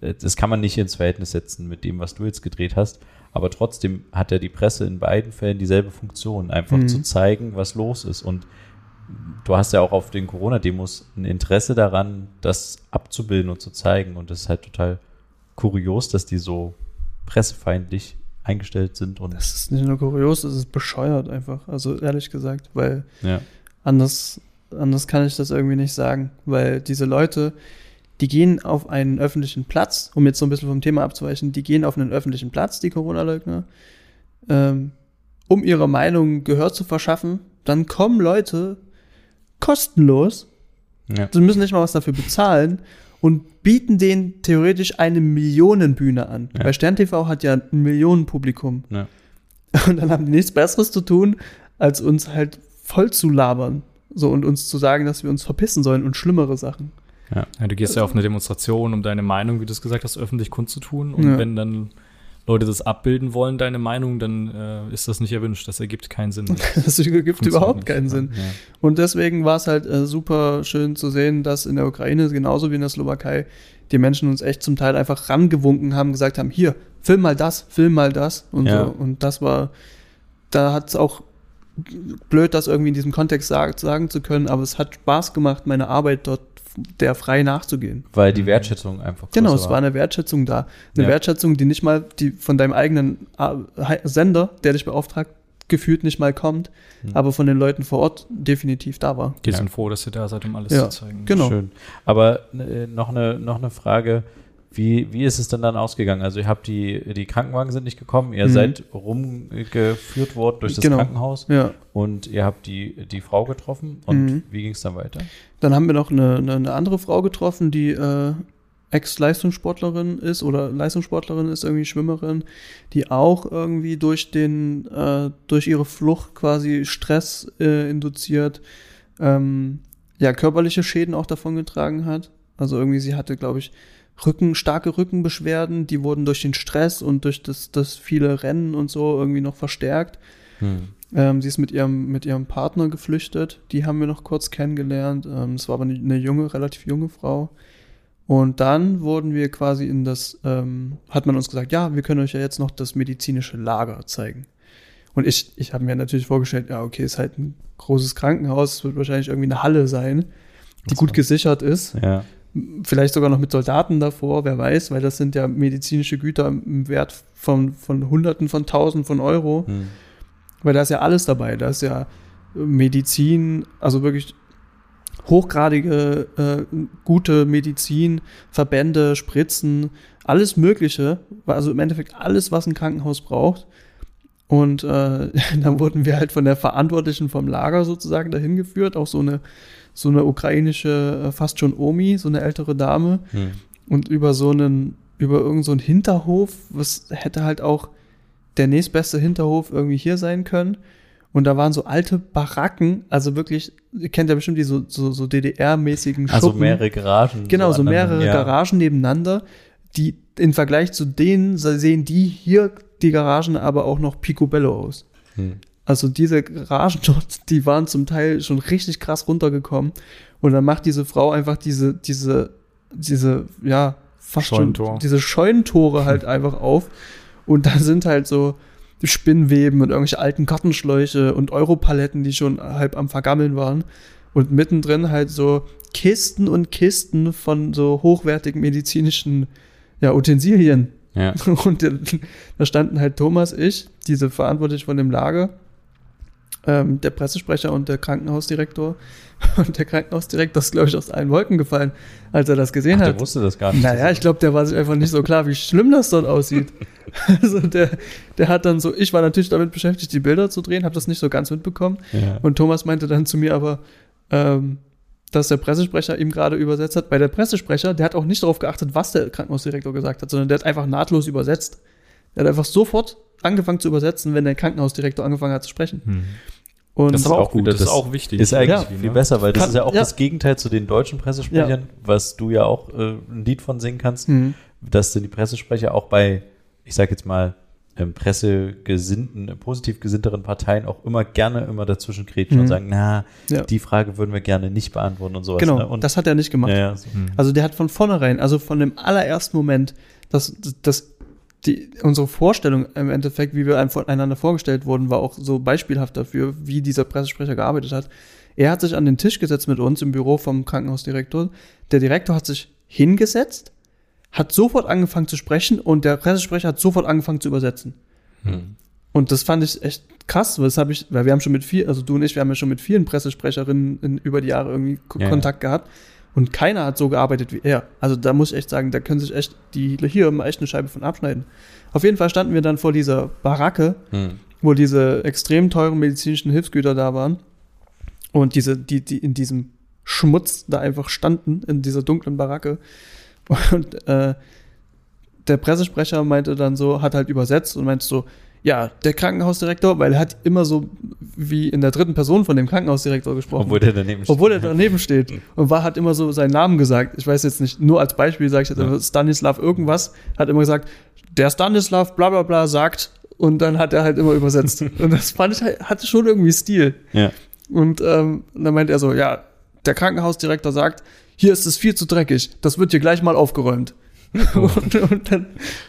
äh, das kann man nicht ins Verhältnis setzen mit dem, was du jetzt gedreht hast. Aber trotzdem hat ja die Presse in beiden Fällen dieselbe Funktion, einfach Mhm. zu zeigen, was los ist. Und du hast ja auch auf den Corona-Demos ein Interesse daran, das abzubilden und zu zeigen. Und das ist halt total kurios, dass die so pressefeindlich eingestellt sind und Das ist nicht nur kurios, das ist bescheuert einfach. Also ehrlich gesagt, weil ja. anders, anders kann ich das irgendwie nicht sagen. Weil diese Leute, die gehen auf einen öffentlichen Platz, um jetzt so ein bisschen vom Thema abzuweichen, die gehen auf einen öffentlichen Platz, die Corona-Leugner, ähm, um ihrer Meinung Gehör zu verschaffen. Dann kommen Leute kostenlos ja. Sie müssen nicht mal was dafür bezahlen und bieten denen theoretisch eine Millionenbühne an. Ja. Weil Stern TV hat ja ein Millionenpublikum. Ja. <laughs> Und dann haben die nichts Besseres zu tun, als uns halt voll zu labern. So und uns zu sagen, dass wir uns verpissen sollen und schlimmere Sachen. Ja, du gehst ja auf eine Demonstration, um deine Meinung, wie du es gesagt hast, öffentlich kundzutun. Und Ja. wenn dann Leute das abbilden wollen, deine Meinung, dann äh, ist das nicht erwünscht. Das ergibt keinen Sinn. <laughs> Das gibt überhaupt keinen Sinn. Ja. Und deswegen war es halt äh, super schön zu sehen, dass in der Ukraine genauso wie in der Slowakei die Menschen uns echt zum Teil einfach rangewunken haben, gesagt haben, hier, film mal das, film mal das und Ja. so. Und das war, da hat es auch blöd, das irgendwie in diesem Kontext sag, sagen zu können, aber es hat Spaß gemacht, meine Arbeit dort der frei nachzugehen. Weil die Wertschätzung einfach Genau, es war eine Wertschätzung da. Eine Ja. Wertschätzung, die nicht mal die von deinem eigenen äh, Sender, der dich beauftragt, gefühlt nicht mal kommt, Hm. aber von den Leuten vor Ort definitiv da war. Die Ja. sind froh, dass ihr da seid, um alles Ja, zu zeigen. genau. Schön. Aber äh, noch, eine, noch eine Frage. Wie, wie ist es denn dann ausgegangen? Also ihr habt die, die Krankenwagen sind nicht gekommen, ihr Mhm. seid rumgeführt worden durch das Genau. Krankenhaus Ja. und ihr habt die, die Frau getroffen. Und Mhm. wie ging es dann weiter? Dann haben wir noch eine, eine, andere Frau getroffen, die äh, Ex-Leistungssportlerin ist oder Leistungssportlerin ist, irgendwie Schwimmerin, die auch irgendwie durch den, äh, durch ihre Flucht quasi Stress äh, induziert, ähm, ja, körperliche Schäden auch davon getragen hat. Also irgendwie, sie hatte, glaube ich, Rücken, starke Rückenbeschwerden, die wurden durch den Stress und durch das, das viele Rennen und so irgendwie noch verstärkt. Hm. Ähm, sie ist mit ihrem, mit ihrem Partner geflüchtet. Die haben wir noch kurz kennengelernt. Ähm, das war aber eine, junge, relativ junge Frau. Und dann wurden wir quasi in das, ähm, hat man uns gesagt, ja, wir können euch ja jetzt noch das medizinische Lager zeigen. Und ich, ich habe mir natürlich vorgestellt, ja, okay, ist halt ein großes Krankenhaus, es wird wahrscheinlich irgendwie eine Halle sein, die gut gesichert ist. Ja. Vielleicht sogar noch mit Soldaten davor, wer weiß, weil das sind ja medizinische Güter im Wert von, von Hunderten von Tausend von Euro. Hm. Weil da ist ja alles dabei. Da ist ja Medizin, also wirklich hochgradige, äh, gute Medizin, Verbände, Spritzen, alles Mögliche. Also im Endeffekt alles, was ein Krankenhaus braucht. Und äh, <laughs> dann wurden wir halt von der Verantwortlichen vom Lager sozusagen dahin geführt, auch so eine, so eine ukrainische, äh, fast schon Omi, so eine ältere Dame Hm. und über so einen, über irgendeinen so einen Hinterhof, was hätte halt auch der nächstbeste Hinterhof irgendwie hier sein können. Und da waren so alte Baracken, also wirklich, ihr kennt ja bestimmt die so, so, so DDR-mäßigen Schuppen. Also mehrere Garagen. Genau, so mehrere ja. Garagen nebeneinander, die im Vergleich zu denen sehen die hier, die Garagen, aber auch noch picobello aus. Hm. Also diese Garagen dort, die waren zum Teil schon richtig krass runtergekommen. Und dann macht diese Frau einfach diese, diese, diese, ja, fast Scheunentor. schon, diese Scheunentore halt <laughs> einfach auf. Und da sind halt so Spinnweben und irgendwelche alten Kartenschläuche und Europaletten, die schon halb am Vergammeln waren. Und mittendrin halt so Kisten und Kisten von so hochwertigen medizinischen ja, Utensilien. Ja. <laughs> Und da standen halt Thomas, ich, diese verantwortlich von dem Lager, ähm, der Pressesprecher und der Krankenhausdirektor. <laughs> Und der Krankenhausdirektor ist, glaube ich, aus allen Wolken gefallen, als er das gesehen Ach, hat. der wusste das gar nicht. Naja, ich glaube, der war sich einfach nicht so klar, wie schlimm das dort aussieht. <laughs> Also der, der hat dann so, ich war natürlich damit beschäftigt, die Bilder zu drehen, habe das nicht so ganz mitbekommen. Ja. Und Thomas meinte dann zu mir aber, ähm, dass der Pressesprecher ihm gerade übersetzt hat. Weil der Pressesprecher, der hat auch nicht darauf geachtet, was der Krankenhausdirektor gesagt hat, sondern der hat einfach nahtlos übersetzt. Der hat einfach sofort angefangen zu übersetzen, wenn der Krankenhausdirektor angefangen hat zu sprechen. Hm. Und Das ist aber auch gut, das ist das- auch wichtig. Ist eigentlich Ja. viel besser, weil das Kann- ist ja auch ja. das Gegenteil zu den deutschen Pressesprechern, was du ja auch äh, ein Lied von singen kannst, Hm. dass die Pressesprecher auch bei, ich sag jetzt mal, ähm, pressegesinnten, äh, positiv gesinnteren Parteien auch immer gerne immer dazwischen kretschen Mhm. und sagen, na, Ja. die Frage würden wir gerne nicht beantworten und sowas. Genau, ne? und, das hat er nicht gemacht. ja, ja, so. Hm. Also der hat von vornherein, also von dem allerersten Moment, dass, dass die, unsere Vorstellung im Endeffekt, wie wir einem voneinander vorgestellt wurden, war auch so beispielhaft dafür, wie dieser Pressesprecher gearbeitet hat. Er hat sich an den Tisch gesetzt mit uns im Büro vom Krankenhausdirektor. Der Direktor hat sich hingesetzt, hat sofort angefangen zu sprechen und der Pressesprecher hat sofort angefangen zu übersetzen. Hm. Und das fand ich echt krass, weil das habe ich, weil wir haben schon mit vielen, also du und ich, wir haben ja schon mit vielen Pressesprecherinnen in, über die Jahre irgendwie Ja, ja. Kontakt gehabt. Und keiner hat so gearbeitet wie er. Also da muss ich echt sagen, da können sich echt die hier mal echt eine Scheibe von abschneiden. Auf jeden Fall standen wir dann vor dieser Baracke, Hm. wo diese extrem teuren medizinischen Hilfsgüter da waren. Und diese, die, die in diesem Schmutz da einfach standen, in dieser dunklen Baracke. Und äh, der Pressesprecher meinte dann so, hat halt übersetzt und meinte so, ja, der Krankenhausdirektor, weil er hat immer so wie in der dritten Person von dem Krankenhausdirektor gesprochen. Obwohl der daneben steht. Obwohl er daneben steht. Und war, hat immer so seinen Namen gesagt. Ich weiß jetzt nicht, nur als Beispiel sage ich jetzt Ja. einfach, Stanislav irgendwas, hat immer gesagt, der Stanislav bla bla bla sagt und dann hat er halt immer übersetzt. <laughs> und das fand ich, halt- hatte schon irgendwie Stil. Ja. Und ähm, dann meinte er so, ja, der Krankenhausdirektor sagt, hier ist es viel zu dreckig, das wird hier gleich mal aufgeräumt. <laughs> <laughs> und, und, dann,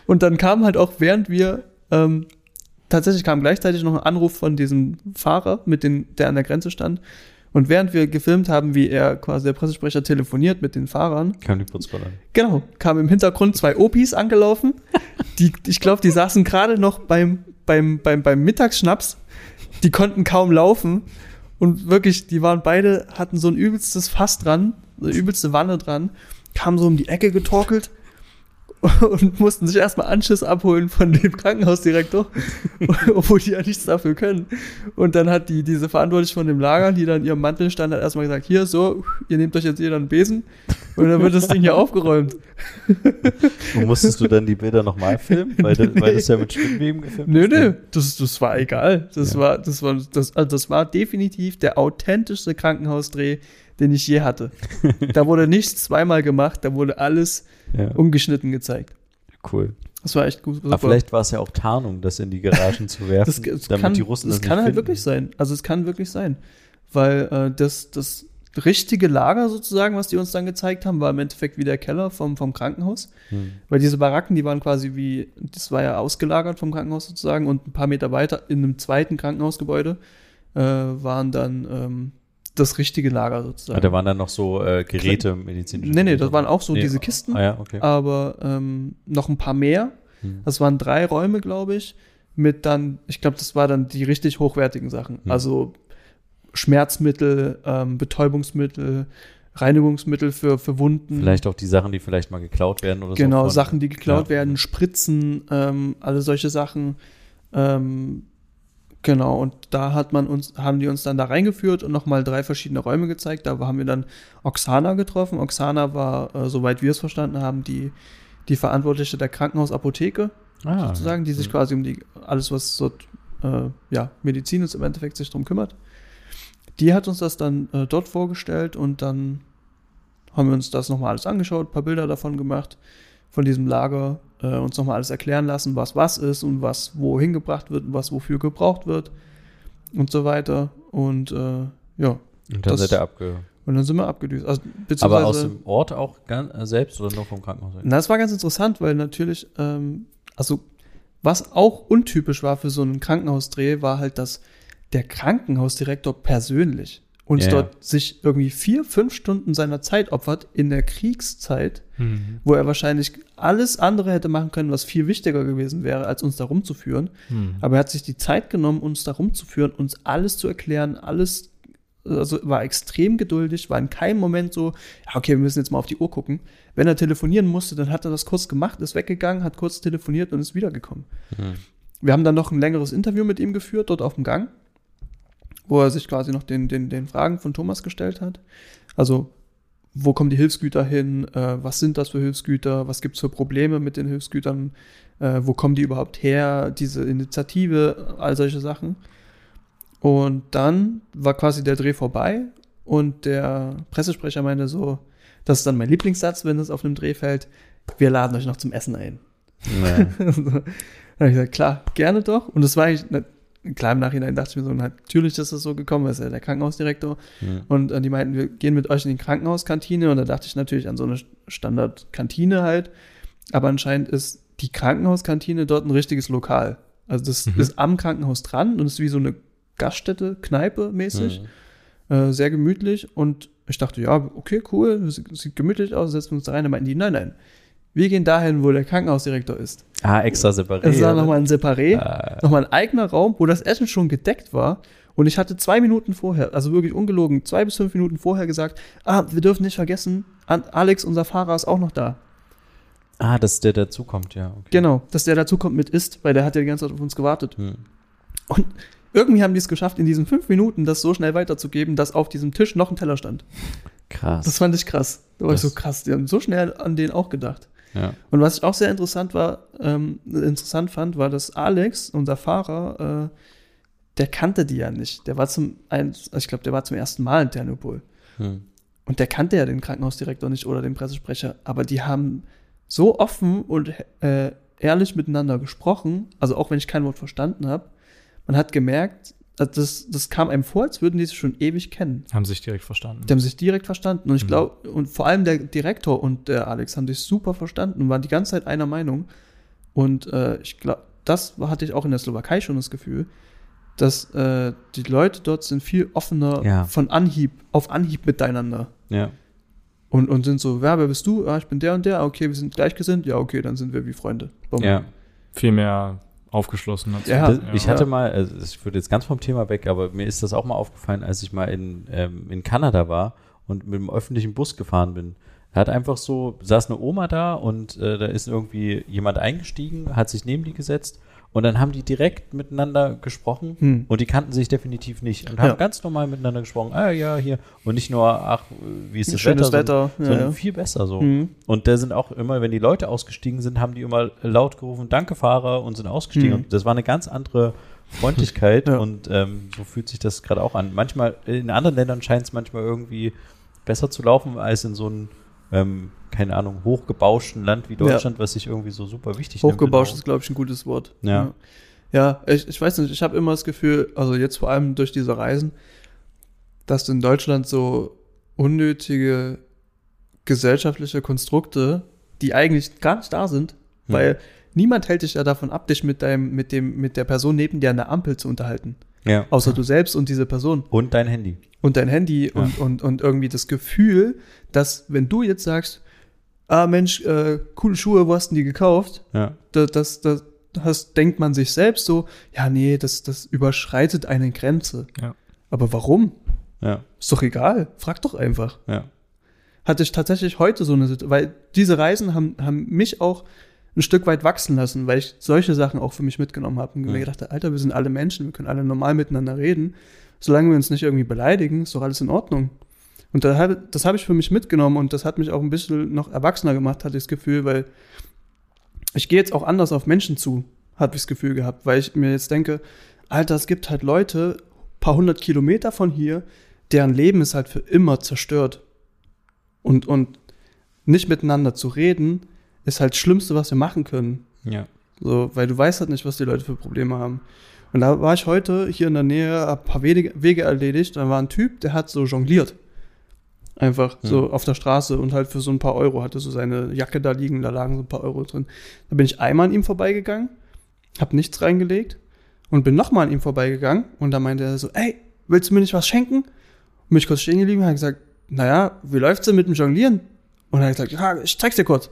und dann kam halt auch, während wir, ähm, tatsächlich kam gleichzeitig noch ein Anruf von diesem Fahrer, mit den, der an der Grenze stand. Und während wir gefilmt haben, wie er quasi der Pressesprecher telefoniert mit den Fahrern, Kam die Putzfrau an. Genau, kamen im Hintergrund zwei Opis angelaufen. Die, ich glaube, die saßen gerade noch beim, beim, beim, beim Mittagsschnaps. Die konnten kaum laufen. Und wirklich, die waren beide, hatten so ein übelstes Fass dran, eine übelste Wanne dran, kamen so um die Ecke getorkelt <laughs> und mussten sich erstmal Anschiss abholen von dem Krankenhausdirektor, <laughs> obwohl die ja nichts dafür können. Und dann hat die, diese Verantwortliche von dem Lager, die da in ihrem Mantel stand, hat erstmal gesagt, hier, so, ihr nehmt euch jetzt jeder einen Besen und dann wird das Ding hier aufgeräumt. <laughs> Und musstest du dann die Bilder nochmal filmen? Weil, das, weil das ja mit Spinnweben gefilmt Nö, ist? nö, das, das war egal. Das Ja. war, das war, das, also das war definitiv der authentischste Krankenhausdreh, den ich je hatte. da wurde nichts zweimal gemacht, da wurde alles Ja, ungeschnitten gezeigt. cool. Das war echt gut. Aber vielleicht war es ja auch Tarnung, das in die Garagen zu werfen, das, das damit kann, die Russen das, das kann halt finden. wirklich sein. Also es kann wirklich sein. Weil äh, das, das richtige Lager sozusagen, was die uns dann gezeigt haben, war im Endeffekt wie der Keller vom, vom Krankenhaus. Hm. Weil diese Baracken, die waren quasi wie, das war ja ausgelagert vom Krankenhaus sozusagen und ein paar Meter weiter in einem zweiten Krankenhausgebäude äh, waren dann ähm, das richtige Lager sozusagen. Ah, da waren dann noch so äh, Geräte medizinische. nee, nee, das waren auch so Nee, diese Kisten, Ah ja, okay. aber ähm, noch ein paar mehr. Hm. Das waren drei Räume, glaube ich, mit dann, ich glaube, das war dann die richtig hochwertigen Sachen. Hm. Also Schmerzmittel, ähm, Betäubungsmittel, Reinigungsmittel für, für Wunden. Vielleicht auch die Sachen, die vielleicht mal geklaut werden oder so. Genau, Sachen, die geklaut Ja. werden, Spritzen, ähm, alle solche Sachen. Ähm, genau, und da hat man uns, haben die uns dann da reingeführt und nochmal drei verschiedene Räume gezeigt. Da haben wir dann Oksana getroffen. Oksana war, äh, soweit wir es verstanden haben, die, die Verantwortliche der Krankenhausapotheke, Ah, sozusagen, die sich hm. quasi um die, alles, was so, äh, ja, Medizin ist, im Endeffekt sich drum kümmert. Die hat uns das dann äh, dort vorgestellt und dann haben wir uns das nochmal alles angeschaut, ein paar Bilder davon gemacht, von diesem Lager, äh, uns nochmal alles erklären lassen, was was ist und was wohin gebracht wird und was wofür gebraucht wird und so weiter. Und äh, ja, Und dann das- seid ihr abge... und dann sind wir abgedüst. Also, Aber aus dem Ort auch gan- äh, selbst oder nur vom Krankenhaus? Na, das war ganz interessant, weil natürlich, ähm, also was auch untypisch war für so einen Krankenhausdreh, war halt, dass der Krankenhausdirektor persönlich uns Ja, ja. dort sich irgendwie vier, fünf Stunden seiner Zeit opfert in der Kriegszeit, Mhm. wo er wahrscheinlich alles andere hätte machen können, was viel wichtiger gewesen wäre, als uns da rumzuführen. Mhm. Aber er hat sich die Zeit genommen, uns da rumzuführen, uns alles zu erklären, alles, also war extrem geduldig, war in keinem Moment so, ja, okay, wir müssen jetzt mal auf die Uhr gucken. Wenn er telefonieren musste, dann hat er das kurz gemacht, ist weggegangen, hat kurz telefoniert und ist wiedergekommen. Hm. Wir haben dann noch ein längeres Interview mit ihm geführt, dort auf dem Gang, wo er sich quasi noch den, den, den Fragen von Thomas gestellt hat. Also, wo kommen die Hilfsgüter hin? Äh, was sind das für Hilfsgüter? Was gibt es für Probleme mit den Hilfsgütern? Äh, wo kommen die überhaupt her? Diese Initiative, all solche Sachen. Und dann war quasi der Dreh vorbei und der Pressesprecher meinte so, das ist dann mein Lieblingssatz, wenn es auf einem Dreh fällt, wir laden euch noch zum Essen ein. <laughs> So. Dann habe ich gesagt, klar, gerne doch. Und das war ich, na, klar im Nachhinein dachte ich mir so, natürlich ist es so gekommen, weil er ist ja der Krankenhausdirektor. Hm. Und äh, die meinten, wir gehen mit euch in die Krankenhauskantine. Und da dachte ich natürlich an so eine Standardkantine halt. Aber anscheinend ist die Krankenhauskantine dort ein richtiges Lokal. Also das Mhm. ist am Krankenhaus dran und ist wie so eine Gaststätte, Kneipe mäßig. Hm. Äh, sehr gemütlich. Und ich dachte, ja, okay, cool, das sieht gemütlich aus, setzen wir uns da rein. Da meinten die, nein, nein, Wir gehen dahin, wo der Krankenhausdirektor ist. Ah, extra separiert. Es war nochmal ein Separé, Ah. nochmal ein eigener Raum, wo das Essen schon gedeckt war. Und ich hatte zwei Minuten vorher, also wirklich ungelogen, zwei bis fünf Minuten vorher gesagt, ah, wir dürfen nicht vergessen, Alex, unser Fahrer, ist auch noch da. Ah, dass der dazukommt, ja. Okay. Genau, dass der dazukommt mit isst, weil der hat ja die ganze Zeit auf uns gewartet. Hm. Und irgendwie haben die es geschafft, in diesen fünf Minuten das so schnell weiterzugeben, dass auf diesem Tisch noch ein Teller stand. Krass. Das fand ich krass. Da war ich Das- so krass, die haben so schnell an den auch gedacht. Ja. Und was ich auch sehr interessant war, ähm, interessant fand, war, dass Alex, unser Fahrer, äh, der kannte die ja nicht. Der war zum, ein, ich glaube, der war zum ersten Mal in Ternopol. Hm. Und der kannte ja den Krankenhausdirektor nicht oder den Pressesprecher. Aber die haben so offen und äh, ehrlich miteinander gesprochen, also auch wenn ich kein Wort verstanden habe. Man hat gemerkt, das, das kam einem vor, als würden die sich schon ewig kennen. Haben sich direkt verstanden. Die haben sich direkt verstanden. Und ich Mhm. glaube, und vor allem der Direktor und der Alex haben sich super verstanden und waren die ganze Zeit einer Meinung. Und äh, ich glaube, das hatte ich auch in der Slowakei schon das Gefühl, dass äh, die Leute dort sind viel offener Ja. von Anhieb, auf Anhieb miteinander. Ja. Und, und sind so, wer, wer bist du? Ah, ich bin der und der. Ah, Okay, wir sind gleichgesinnt. Ja, okay, dann sind wir wie Freunde. Bumm. ja. Viel mehr aufgeschlossen. als- Ja. Das, ich hatte mal, also ich würde jetzt ganz vom Thema weg, aber mir ist das auch mal aufgefallen, als ich mal in, ähm, in Kanada war und mit dem öffentlichen Bus gefahren bin. Da hat einfach so, saß eine Oma da und äh, da ist irgendwie jemand eingestiegen, hat sich neben die gesetzt und dann haben die direkt miteinander gesprochen Hm. und die kannten sich definitiv nicht und Ja. haben ganz normal miteinander gesprochen. Ah ja, hier. Und nicht nur, ach, wie ist das Schönes Wetter, Wetter. sondern, Ja, sondern ja. viel besser so. Mhm. Und da sind auch immer, wenn die Leute ausgestiegen sind, haben die immer laut gerufen, danke Fahrer und sind ausgestiegen. Mhm. Und das war eine ganz andere Freundlichkeit <laughs> Ja. und ähm, so fühlt sich das gerade auch an. Manchmal, in anderen Ländern scheint es manchmal irgendwie besser zu laufen als in so einem, ähm, keine Ahnung, hochgebauschten Land wie Deutschland, was sich irgendwie so super wichtig Hochgebauscht nimmt. ist, glaube ich, ein gutes Wort. Ja. Ja, ja ich, ich weiß nicht, ich habe immer das Gefühl, also jetzt vor allem durch diese Reisen, dass in Deutschland so unnötige gesellschaftliche Konstrukte, die eigentlich gar nicht da sind, Hm. weil niemand hält dich ja davon ab, dich mit deinem, mit dem, mit der Person neben dir an der Ampel zu unterhalten. Ja. Außer du selbst und diese Person. Und dein Handy. Und dein Handy und, und, und irgendwie das Gefühl, dass wenn du jetzt sagst, ah Mensch, äh, coole Schuhe, wo hast du die gekauft? Ja. Das, das, das, das denkt man sich selbst so, ja nee, das, das überschreitet eine Grenze. Ja. Aber warum? Ja. Ist doch egal, frag doch einfach. Ja. Hatte ich tatsächlich heute so eine Situation, weil diese Reisen haben, haben mich auch ein Stück weit wachsen lassen, weil ich solche Sachen auch für mich mitgenommen habe und Ja. mir gedacht Alter, wir sind alle Menschen, wir können alle normal miteinander reden. Solange wir uns nicht irgendwie beleidigen, ist doch alles in Ordnung. Und das habe ich für mich mitgenommen und das hat mich auch ein bisschen noch erwachsener gemacht, hatte ich das Gefühl, weil ich gehe jetzt auch anders auf Menschen zu, habe ich das Gefühl gehabt, weil ich mir jetzt denke, Alter, es gibt halt Leute, paar hundert Kilometer von hier, deren Leben ist halt für immer zerstört. Und, und nicht miteinander zu reden, ist halt das Schlimmste, was wir machen können. Ja. So, weil du weißt halt nicht, was die Leute für Probleme haben. Und da war ich heute hier in der Nähe, hab ein paar Wege, Wege erledigt. Da war ein Typ, der hat so jongliert. Einfach so auf der Straße und halt für so ein paar Euro hatte so seine Jacke da liegen, da lagen so ein paar Euro drin. Da bin ich einmal an ihm vorbeigegangen, hab nichts reingelegt und bin nochmal an ihm vorbeigegangen und da meinte er so, ey, willst du mir nicht was schenken? Und bin ich kurz stehen geblieben und hat gesagt, naja, wie läuft's denn mit dem Jonglieren? Und er hat gesagt, ja, ich zeig's dir kurz.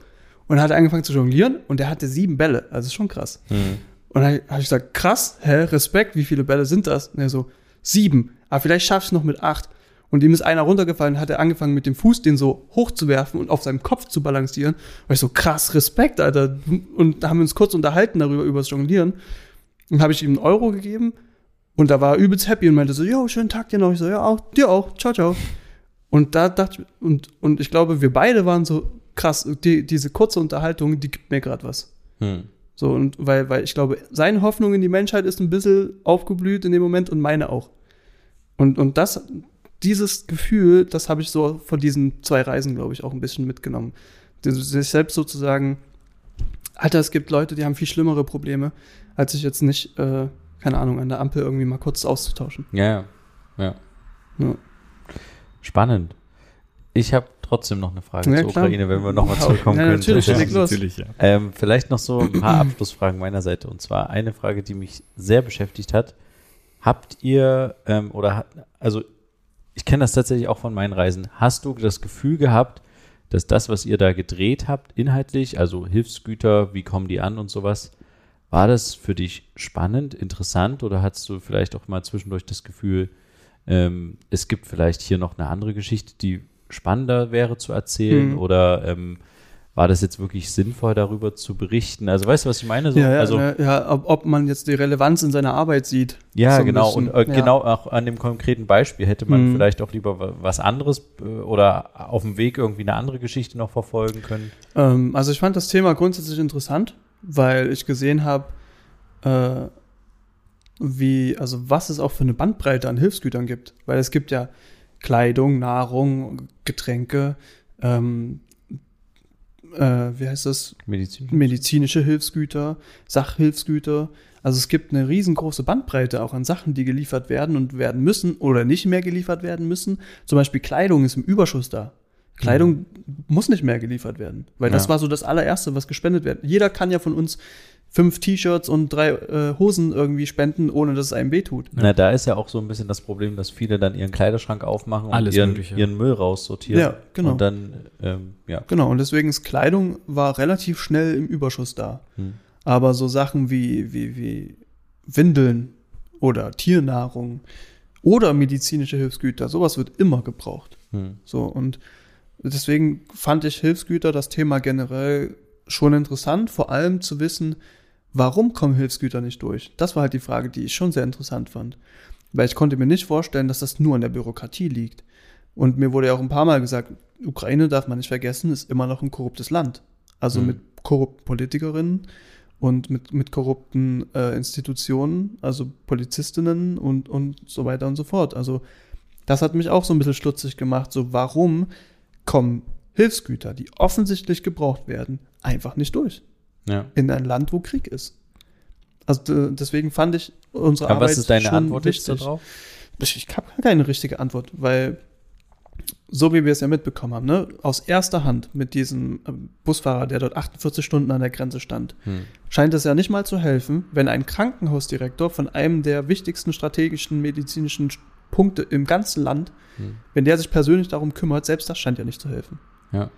Und er hat angefangen zu jonglieren und er hatte sieben Bälle. Also ist schon krass. Hm. Und dann habe ich gesagt, krass, hä, Respekt, wie viele Bälle sind das? Und er so, sieben. Aber vielleicht schaff ich noch mit acht. Und ihm ist einer runtergefallen, hat er angefangen mit dem Fuß den so hochzuwerfen und auf seinem Kopf zu balancieren. Und ich so, krass, Respekt, Alter. Und da haben wir uns kurz unterhalten darüber, über das Jonglieren. Und habe ich ihm einen Euro gegeben. Und da war er übelst happy und meinte so, jo, schönen Tag dir noch. Ich so, ja, auch, dir auch, ciao, ciao. Und da dachte ich, und, und ich glaube, wir beide waren so, krass, die, diese kurze Unterhaltung, die gibt mir gerade was. Hm. So, und weil, weil ich glaube, seine Hoffnung in die Menschheit ist ein bisschen aufgeblüht in dem Moment und meine auch. Und, und das, dieses Gefühl, das habe ich so von diesen zwei Reisen, glaube ich, auch ein bisschen mitgenommen. Sich selbst sozusagen, Alter, es gibt Leute, die haben viel schlimmere Probleme, als sich jetzt nicht, äh, keine Ahnung, an der Ampel irgendwie mal kurz auszutauschen. Ja, ja. ja. Ja. Spannend. Ich habe trotzdem noch eine Frage Ja, zur klar. Ukraine, wenn wir nochmal zurückkommen Ja, können. natürlich, <laughs> Ja. natürlich, ja. Ähm, vielleicht noch so ein paar Abschlussfragen meiner Seite. Und zwar eine Frage, die mich sehr beschäftigt hat. Habt ihr, ähm, oder hat, also ich kenne das tatsächlich auch von meinen Reisen, hast du das Gefühl gehabt, dass das, was ihr da gedreht habt, inhaltlich, also Hilfsgüter, wie kommen die an und sowas, war das für dich spannend, interessant oder hattest du vielleicht auch mal zwischendurch das Gefühl, ähm, es gibt vielleicht hier noch eine andere Geschichte, die spannender wäre zu erzählen Mhm. oder ähm, war das jetzt wirklich sinnvoll, darüber zu berichten? Also weißt du, was ich meine? So, ja, ja, also, ja ob, ob man jetzt die Relevanz in seiner Arbeit sieht. Ja, So genau. bisschen, Und äh, genau auch an dem konkreten Beispiel hätte man Mhm. vielleicht auch lieber wa- was anderes äh, oder auf dem Weg irgendwie eine andere Geschichte noch verfolgen können. Ähm, also ich fand das Thema grundsätzlich interessant, weil ich gesehen habe, äh, wie, also was es auch für eine Bandbreite an Hilfsgütern gibt. Weil es gibt ja Kleidung, Nahrung, Getränke, ähm, äh, wie heißt das? Medizin. medizinische Hilfsgüter, Sachhilfsgüter. Also es gibt eine riesengroße Bandbreite auch an Sachen, die geliefert werden und werden müssen oder nicht mehr geliefert werden müssen. Zum Beispiel Kleidung ist im Überschuss da. Kleidung muss nicht mehr geliefert werden, weil das Ja. war so das allererste, was gespendet wird. Jeder kann ja von uns fünf T-Shirts und drei äh, Hosen irgendwie spenden, ohne dass es einem wehtut. Na, da ist ja auch so ein bisschen das Problem, dass viele dann ihren Kleiderschrank aufmachen und Alles ihren, Mögliche. ihren Müll raussortieren. Ja, genau. Und dann, ähm, ja. Genau, und deswegen ist Kleidung war relativ schnell im Überschuss da. Hm. Aber so Sachen wie, wie, wie Windeln oder Tiernahrung oder medizinische Hilfsgüter, sowas wird immer gebraucht. Hm. So, und deswegen fand ich Hilfsgüter, das Thema generell schon interessant, vor allem zu wissen, warum kommen Hilfsgüter nicht durch? Das war halt die Frage, die ich schon sehr interessant fand. Weil ich konnte mir nicht vorstellen, dass das nur an der Bürokratie liegt. Und mir wurde ja auch ein paar Mal gesagt, Ukraine darf man nicht vergessen, ist immer noch ein korruptes Land. Also Mhm. mit korrupten Politikerinnen und mit, mit korrupten äh, Institutionen, also Polizistinnen und, und so weiter und so fort. Also das hat mich auch so ein bisschen stutzig gemacht. So, warum kommen Hilfsgüter, die offensichtlich gebraucht werden, einfach nicht durch ja. in ein Land, wo Krieg ist? Also deswegen fand ich unsere Aber Arbeit was ist deine schon Antwort wichtig. darauf? Ich, ich habe keine richtige Antwort, weil so wie wir es ja mitbekommen haben, ne, aus erster Hand mit diesem ähm, Busfahrer, der dort 48 Stunden an der Grenze stand, Hm. scheint es ja nicht mal zu helfen, wenn ein Krankenhausdirektor von einem der wichtigsten strategischen medizinischen Punkte im ganzen Land, Hm. wenn der sich persönlich darum kümmert, selbst das scheint ja nicht zu helfen. Ja.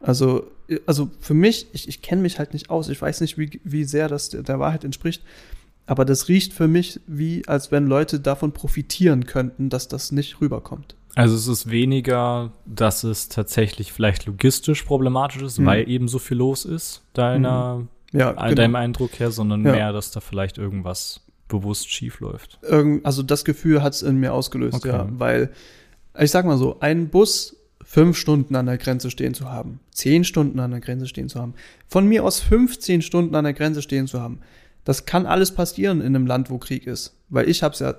Also, also für mich, ich, ich kenne mich halt nicht aus, ich weiß nicht, wie, wie sehr das der, Wahrheit entspricht, aber das riecht für mich wie, als wenn Leute davon profitieren könnten, dass das nicht rüberkommt. Also es ist weniger, dass es tatsächlich vielleicht logistisch problematisch ist, Mhm. weil eben so viel los ist, deiner, Ja, all genau. deinem Eindruck her, sondern Ja. mehr, dass da vielleicht irgendwas bewusst schief läuft. Irgend, also das Gefühl hat es in mir ausgelöst, Okay. ja. Weil, ich sag mal so, ein Bus fünf Stunden an der Grenze stehen zu haben, zehn Stunden an der Grenze stehen zu haben, von mir aus 15 Stunden an der Grenze stehen zu haben, das kann alles passieren in einem Land, wo Krieg ist. Weil ich habe es ja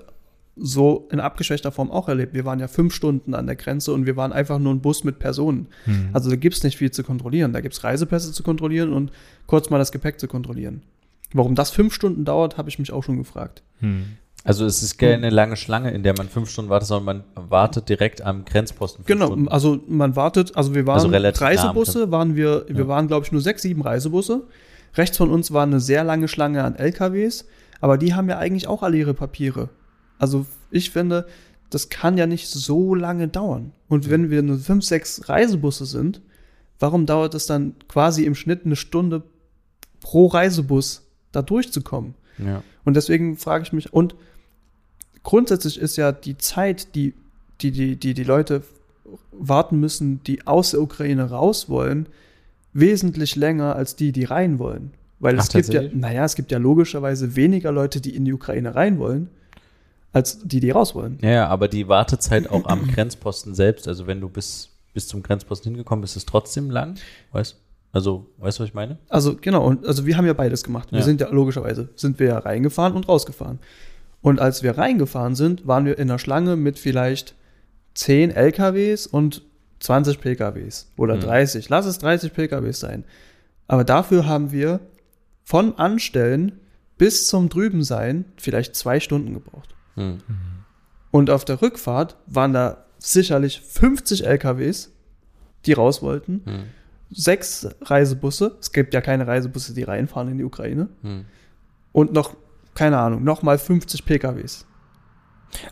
so in abgeschwächter Form auch erlebt. Wir waren ja fünf Stunden an der Grenze und wir waren einfach nur ein Bus mit Personen. Hm. Also da gibt's nicht viel zu kontrollieren. Da gibt's Reisepässe zu kontrollieren und kurz mal das Gepäck zu kontrollieren. Warum das fünf Stunden dauert, habe ich mich auch schon gefragt. Hm. Also es ist keine lange Schlange, in der man fünf Stunden wartet, sondern man wartet direkt am Grenzposten. fünf Genau, Stunden. also man wartet, also wir waren Also Reisebusse, waren wir, wir Ja. waren glaube ich nur sechs, sieben Reisebusse. Rechts von uns war eine sehr lange Schlange an LKWs, aber die haben ja eigentlich auch alle ihre Papiere. Also ich finde, das kann ja nicht so lange dauern. Und wenn wir nur fünf, sechs Reisebusse sind, warum dauert es dann quasi im Schnitt eine Stunde pro Reisebus da durchzukommen? Ja. Und deswegen frage ich mich, und grundsätzlich ist ja die Zeit, die die, die, die, die Leute warten müssen, die aus der Ukraine raus wollen, wesentlich länger als die, die rein wollen. Weil es Ach, gibt ja, naja, es gibt ja logischerweise weniger Leute, die in die Ukraine rein wollen, als die, die raus wollen. Ja, aber die Wartezeit auch am Grenzposten selbst, also wenn du bis, bis zum Grenzposten hingekommen bist, ist es trotzdem lang. Weißt Also, weißt du, was ich meine? Also genau, und also wir haben ja beides gemacht. Wir Ja. sind ja logischerweise, sind wir ja reingefahren und rausgefahren. Und als wir reingefahren sind, waren wir in der Schlange mit vielleicht 10 LKWs und 20 PKWs oder Mhm. 30. Lass es 30 PKWs sein. Aber dafür haben wir von Anstellen bis zum Drübensein vielleicht zwei Stunden gebraucht. Hm. Und auf der Rückfahrt waren da sicherlich 50 LKWs, die raus wollten, Hm. Sechs Reisebusse. Es gibt ja keine Reisebusse, die reinfahren in die Ukraine. Hm. Und noch, keine Ahnung, noch mal 50 PKWs.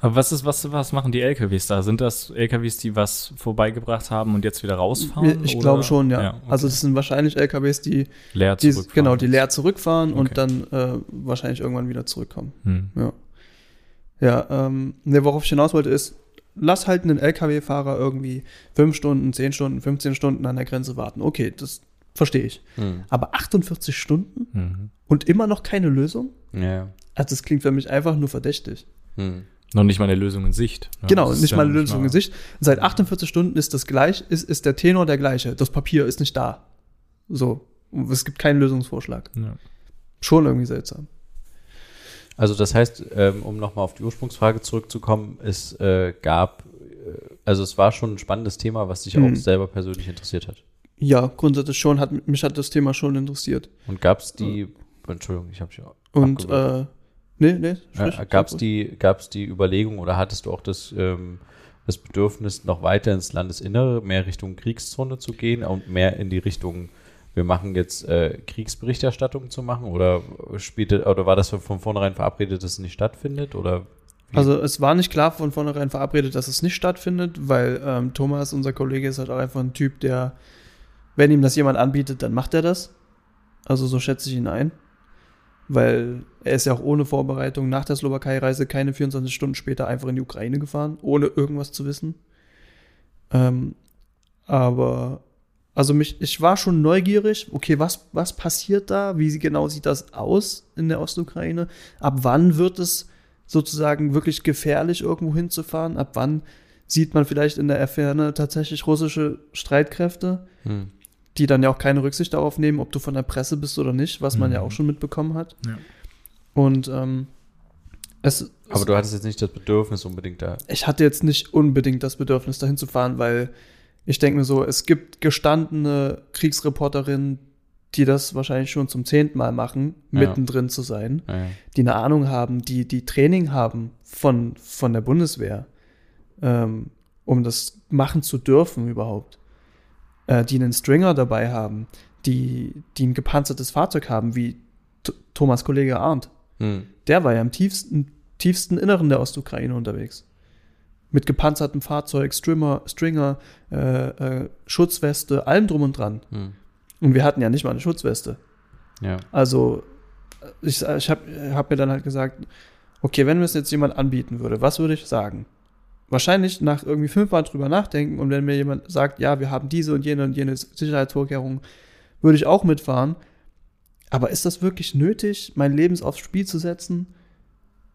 Aber was ist, was, was machen die LKWs da? Sind das LKWs, die was vorbeigebracht haben und jetzt wieder rausfahren? Ich oder? glaube schon, ja. okay. Also das sind wahrscheinlich LKWs, die, leer die zurückfahren. genau, die leer zurückfahren Okay. und dann äh, wahrscheinlich irgendwann wieder zurückkommen. Hm. Ja. Ja, ähm, ne, worauf ich hinaus wollte, ist, lass halt einen LKW-Fahrer irgendwie 5 Stunden, 10 Stunden, 15 Stunden an der Grenze warten. Okay, das verstehe ich. Hm. Aber 48 Stunden Mhm. und immer noch keine Lösung? Ja. Also das klingt für mich einfach nur verdächtig. Hm. Noch nicht mal eine Lösung in Sicht. Ja, genau, nicht mal eine Lösung mal- in Sicht. Seit 48 Stunden ist das gleich, ist, ist der Tenor der gleiche. Das Papier ist nicht da. So. Es gibt keinen Lösungsvorschlag. Ja. Schon irgendwie seltsam. Also das heißt, ähm, um nochmal auf die Ursprungsfrage zurückzukommen, es äh, gab, äh, also es war schon ein spannendes Thema, was dich Mhm. auch selber persönlich interessiert hat. Ja, grundsätzlich schon, hat, mich hat das Thema schon interessiert. Und gab es die, Entschuldigung, ich habe dich Und, abgewürgt. äh, nee, nee. Äh, Gab es die, gab's die Überlegung oder hattest du auch das, ähm, das Bedürfnis, noch weiter ins Landesinnere, mehr Richtung Kriegszone zu gehen und mehr in die Richtung, wir machen jetzt äh, Kriegsberichterstattung zu machen? Oder spielte, oder war das von vornherein verabredet, dass es nicht stattfindet? Oder? Also es war nicht klar von vornherein verabredet, dass es nicht stattfindet, weil ähm, Thomas, unser Kollege, ist halt auch einfach ein Typ, der, wenn ihm das jemand anbietet, dann macht er das. Also so schätze ich ihn ein. Weil er ist ja auch ohne Vorbereitung nach der Slowakei-Reise keine 24 Stunden später einfach in die Ukraine gefahren, ohne irgendwas zu wissen. Ähm, aber also mich, ich war schon neugierig, okay, was, was passiert da? Wie genau sieht das aus in der Ostukraine? Ab wann wird es sozusagen wirklich gefährlich, irgendwo hinzufahren? Ab wann sieht man vielleicht in der Ferne tatsächlich russische Streitkräfte, Hm. die dann ja auch keine Rücksicht darauf nehmen, ob du von der Presse bist oder nicht, was man Mhm. ja auch schon mitbekommen hat. Ja. Und ähm, es, Aber du hattest jetzt nicht das Bedürfnis unbedingt da. ich hatte jetzt nicht unbedingt das Bedürfnis, dahin zu fahren, weil ich denke mir so, es gibt gestandene Kriegsreporterinnen, die das wahrscheinlich schon zum zehnten Mal machen, Ja. mittendrin zu sein, Naja. die eine Ahnung haben, die, die Training haben von, von der Bundeswehr, ähm, um das machen zu dürfen überhaupt, äh, die einen Stringer dabei haben, die, die ein gepanzertes Fahrzeug haben, wie T Thomas Kollege Arndt. Hm. Der war ja im tiefsten, tiefsten Inneren der Ostukraine unterwegs. Mit gepanzertem Fahrzeug, Strimmer, Stringer, äh, äh, Schutzweste, allem drum und dran. Hm. Und wir hatten ja nicht mal eine Schutzweste. Ja. Also, ich, ich habe hab mir dann halt gesagt, okay, wenn mir das jetzt jemand anbieten würde, was würde ich sagen? Wahrscheinlich nach irgendwie fünfmal drüber nachdenken und wenn mir jemand sagt, ja, wir haben diese und jene und jene Sicherheitsvorkehrungen, würde ich auch mitfahren. Aber ist das wirklich nötig, mein Leben aufs Spiel zu setzen,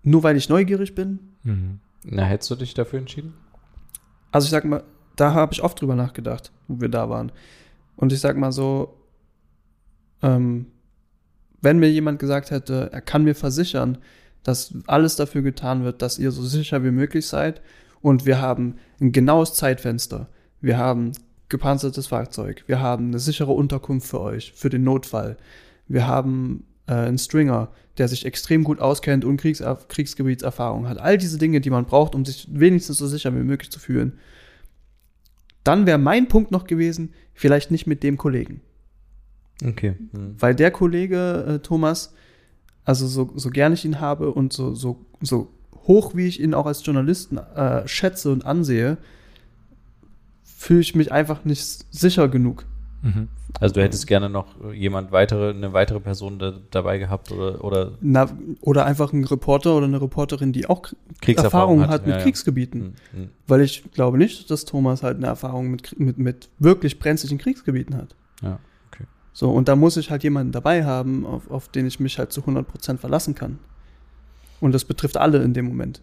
nur weil ich neugierig bin? Mhm. Na, hättest du dich dafür entschieden? Also ich sag mal, da habe ich oft drüber nachgedacht, wo wir da waren. Und ich sag mal so, ähm, wenn mir jemand gesagt hätte, er kann mir versichern, dass alles dafür getan wird, dass ihr so sicher wie möglich seid und wir haben ein genaues Zeitfenster, wir haben gepanzertes Fahrzeug, wir haben eine sichere Unterkunft für euch, für den Notfall, wir haben äh, einen Stringer, der sich extrem gut auskennt und Kriegs Kriegsgebietserfahrung hat. All diese Dinge, die man braucht, um sich wenigstens so sicher wie möglich zu fühlen. Dann wäre mein Punkt noch gewesen, vielleicht nicht mit dem Kollegen. Okay. Hm. Weil der Kollege äh, Thomas, also so, so gern ich ihn habe und so, so, so hoch wie ich ihn auch als Journalisten äh, schätze und ansehe, fühle ich mich einfach nicht sicher genug. Mhm. Also du hättest gerne noch jemand weitere, eine weitere Person da, dabei gehabt oder, oder Na, oder einfach ein Reporter oder eine Reporterin, die auch Kriegserfahrung Erfahrung hat, mit Ja, ja. Kriegsgebieten. Hm, hm. Weil ich glaube nicht, dass Thomas halt eine Erfahrung mit, mit, mit wirklich brenzlichen Kriegsgebieten hat. Ja, okay. So, und da muss ich halt jemanden dabei haben, auf, auf den ich mich halt zu 100% verlassen kann. Und das betrifft alle in dem Moment.